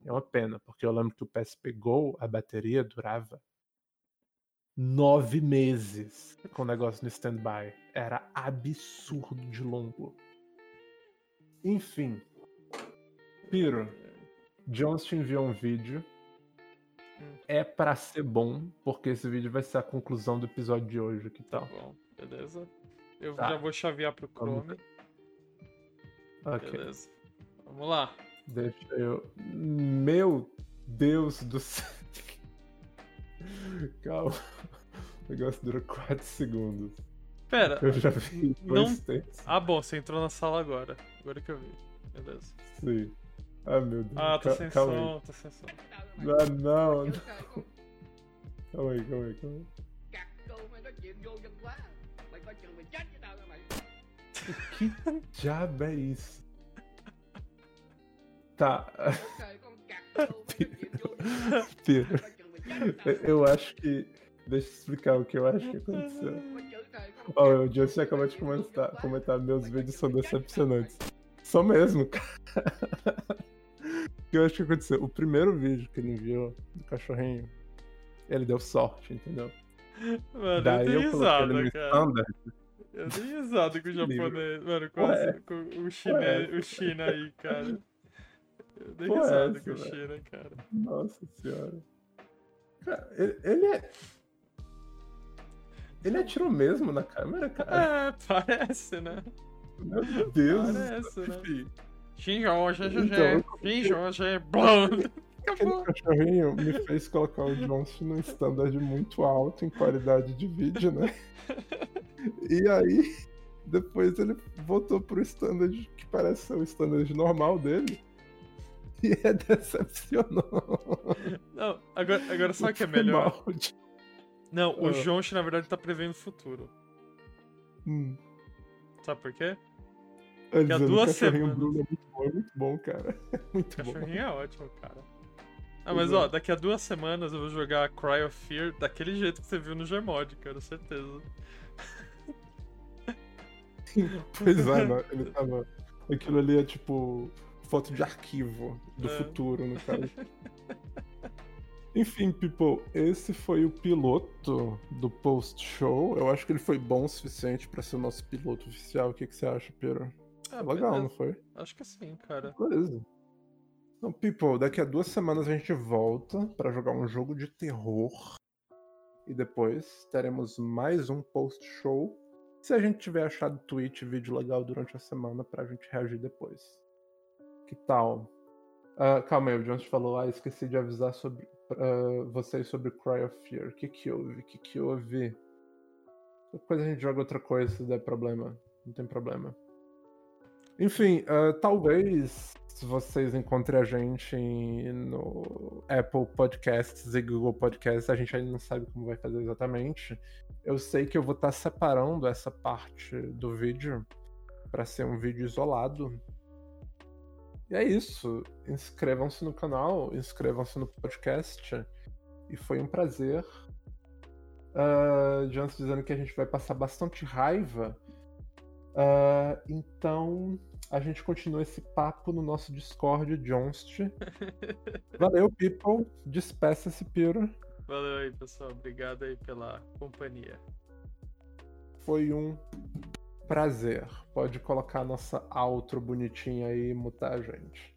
É uma pena, porque eu lembro que o PSP Go, a bateria durava nove meses com o negócio no standby. Era absurdo de longo. Enfim. Piro, Jones te enviou um vídeo. É pra ser bom, porque esse vídeo vai ser a conclusão do episódio de hoje, que Tá tal? bom, beleza. Eu Tá. já vou chavear pro Vamos Chrome. Ok. Beleza. Vamos lá. Deixa eu. Meu Deus do céu. Calma. O negócio dura 4 segundos. Pera. Eu já vi Não- tempos. Ah, bom, você entrou na sala agora. Agora que eu vi. Beleza. Sim. Ah, meu Deus. Ah, tá Cal- sem calma som, tá sem som. Ah, não, não. Calma aí, calma aí, calma aí. Que diabo é isso? Tá. Eu acho que Deixa eu explicar o que eu acho que aconteceu. Ó, o Justin acabou de comentar, comentar meus vídeos são decepcionantes. São mesmo, cara. O que eu acho que aconteceu? O primeiro vídeo que ele enviou do cachorrinho, ele deu sorte, entendeu? Mano, Daí eu eu coloquei ele risada, no cara. standard. Eu dei risada com o japonês. Mano, com, as- com o, chinês, Ué. o China aí, cara. Eu dei risada com o. China, cara. Nossa senhora. Cara, ele, ele é. Ele atirou mesmo na câmera, cara. É, parece, né? Meu Deus. Parece, né? Então, xinjão, xixi, blum. Aquele cachorrinho me fez colocar o Johnson num standard muito alto em qualidade de vídeo, né? E aí, depois ele voltou pro standard que parece ser o standard normal dele. E é decepcionou. Não, agora, agora sabe o que é melhor? de- Não, o Ah. Na verdade, tá prevendo o futuro. Hum. Sabe por quê? A dizendo, duas o cachorrinho semanas. Bruno é muito bom, é muito bom, cara. É O muito bom. cachorrinho é ótimo, cara. Ah, mas é. ó, daqui a duas semanas eu vou jogar Cry of Fear daquele jeito que você viu no Gmod, cara, certeza. Pois é, né? ele tava. Aquilo ali é tipo foto de arquivo do É. futuro, no caso. Enfim, people, esse foi o piloto do post-show. Eu acho que ele foi bom o suficiente pra ser o nosso piloto oficial. O que, que você acha, Pedro? Ah, Legal, beleza. não foi? Acho que sim, cara. Beleza. Então, people, daqui a duas semanas a gente volta pra jogar um jogo de terror. E depois teremos mais um post-show. Se a gente tiver achado tweet, vídeo legal durante a semana pra gente reagir depois. Que tal? Ah, calma aí, o Jones falou, ah, esqueci de avisar sobre ah, vocês sobre Cry of Fear. O que que houve? O que que houve? Depois a gente joga outra coisa se der problema. Não tem problema. Enfim, ah, talvez se vocês encontrem a gente no Apple Podcasts e Google Podcasts, a gente ainda não sabe como vai fazer exatamente. Eu sei que eu vou estar separando essa parte do vídeo para ser um vídeo isolado. E é isso. Inscrevam-se no canal, inscrevam-se no podcast. E foi um prazer. Uh, Jones dizendo que a gente vai passar bastante raiva. Ah, então a gente continua esse papo no nosso Discord, Jonst. Valeu, people. Despeça-se, Piro. Valeu aí, pessoal. Obrigado aí pela companhia. Foi um prazer. Pode colocar a nossa outro bonitinha aí e mutar a gente.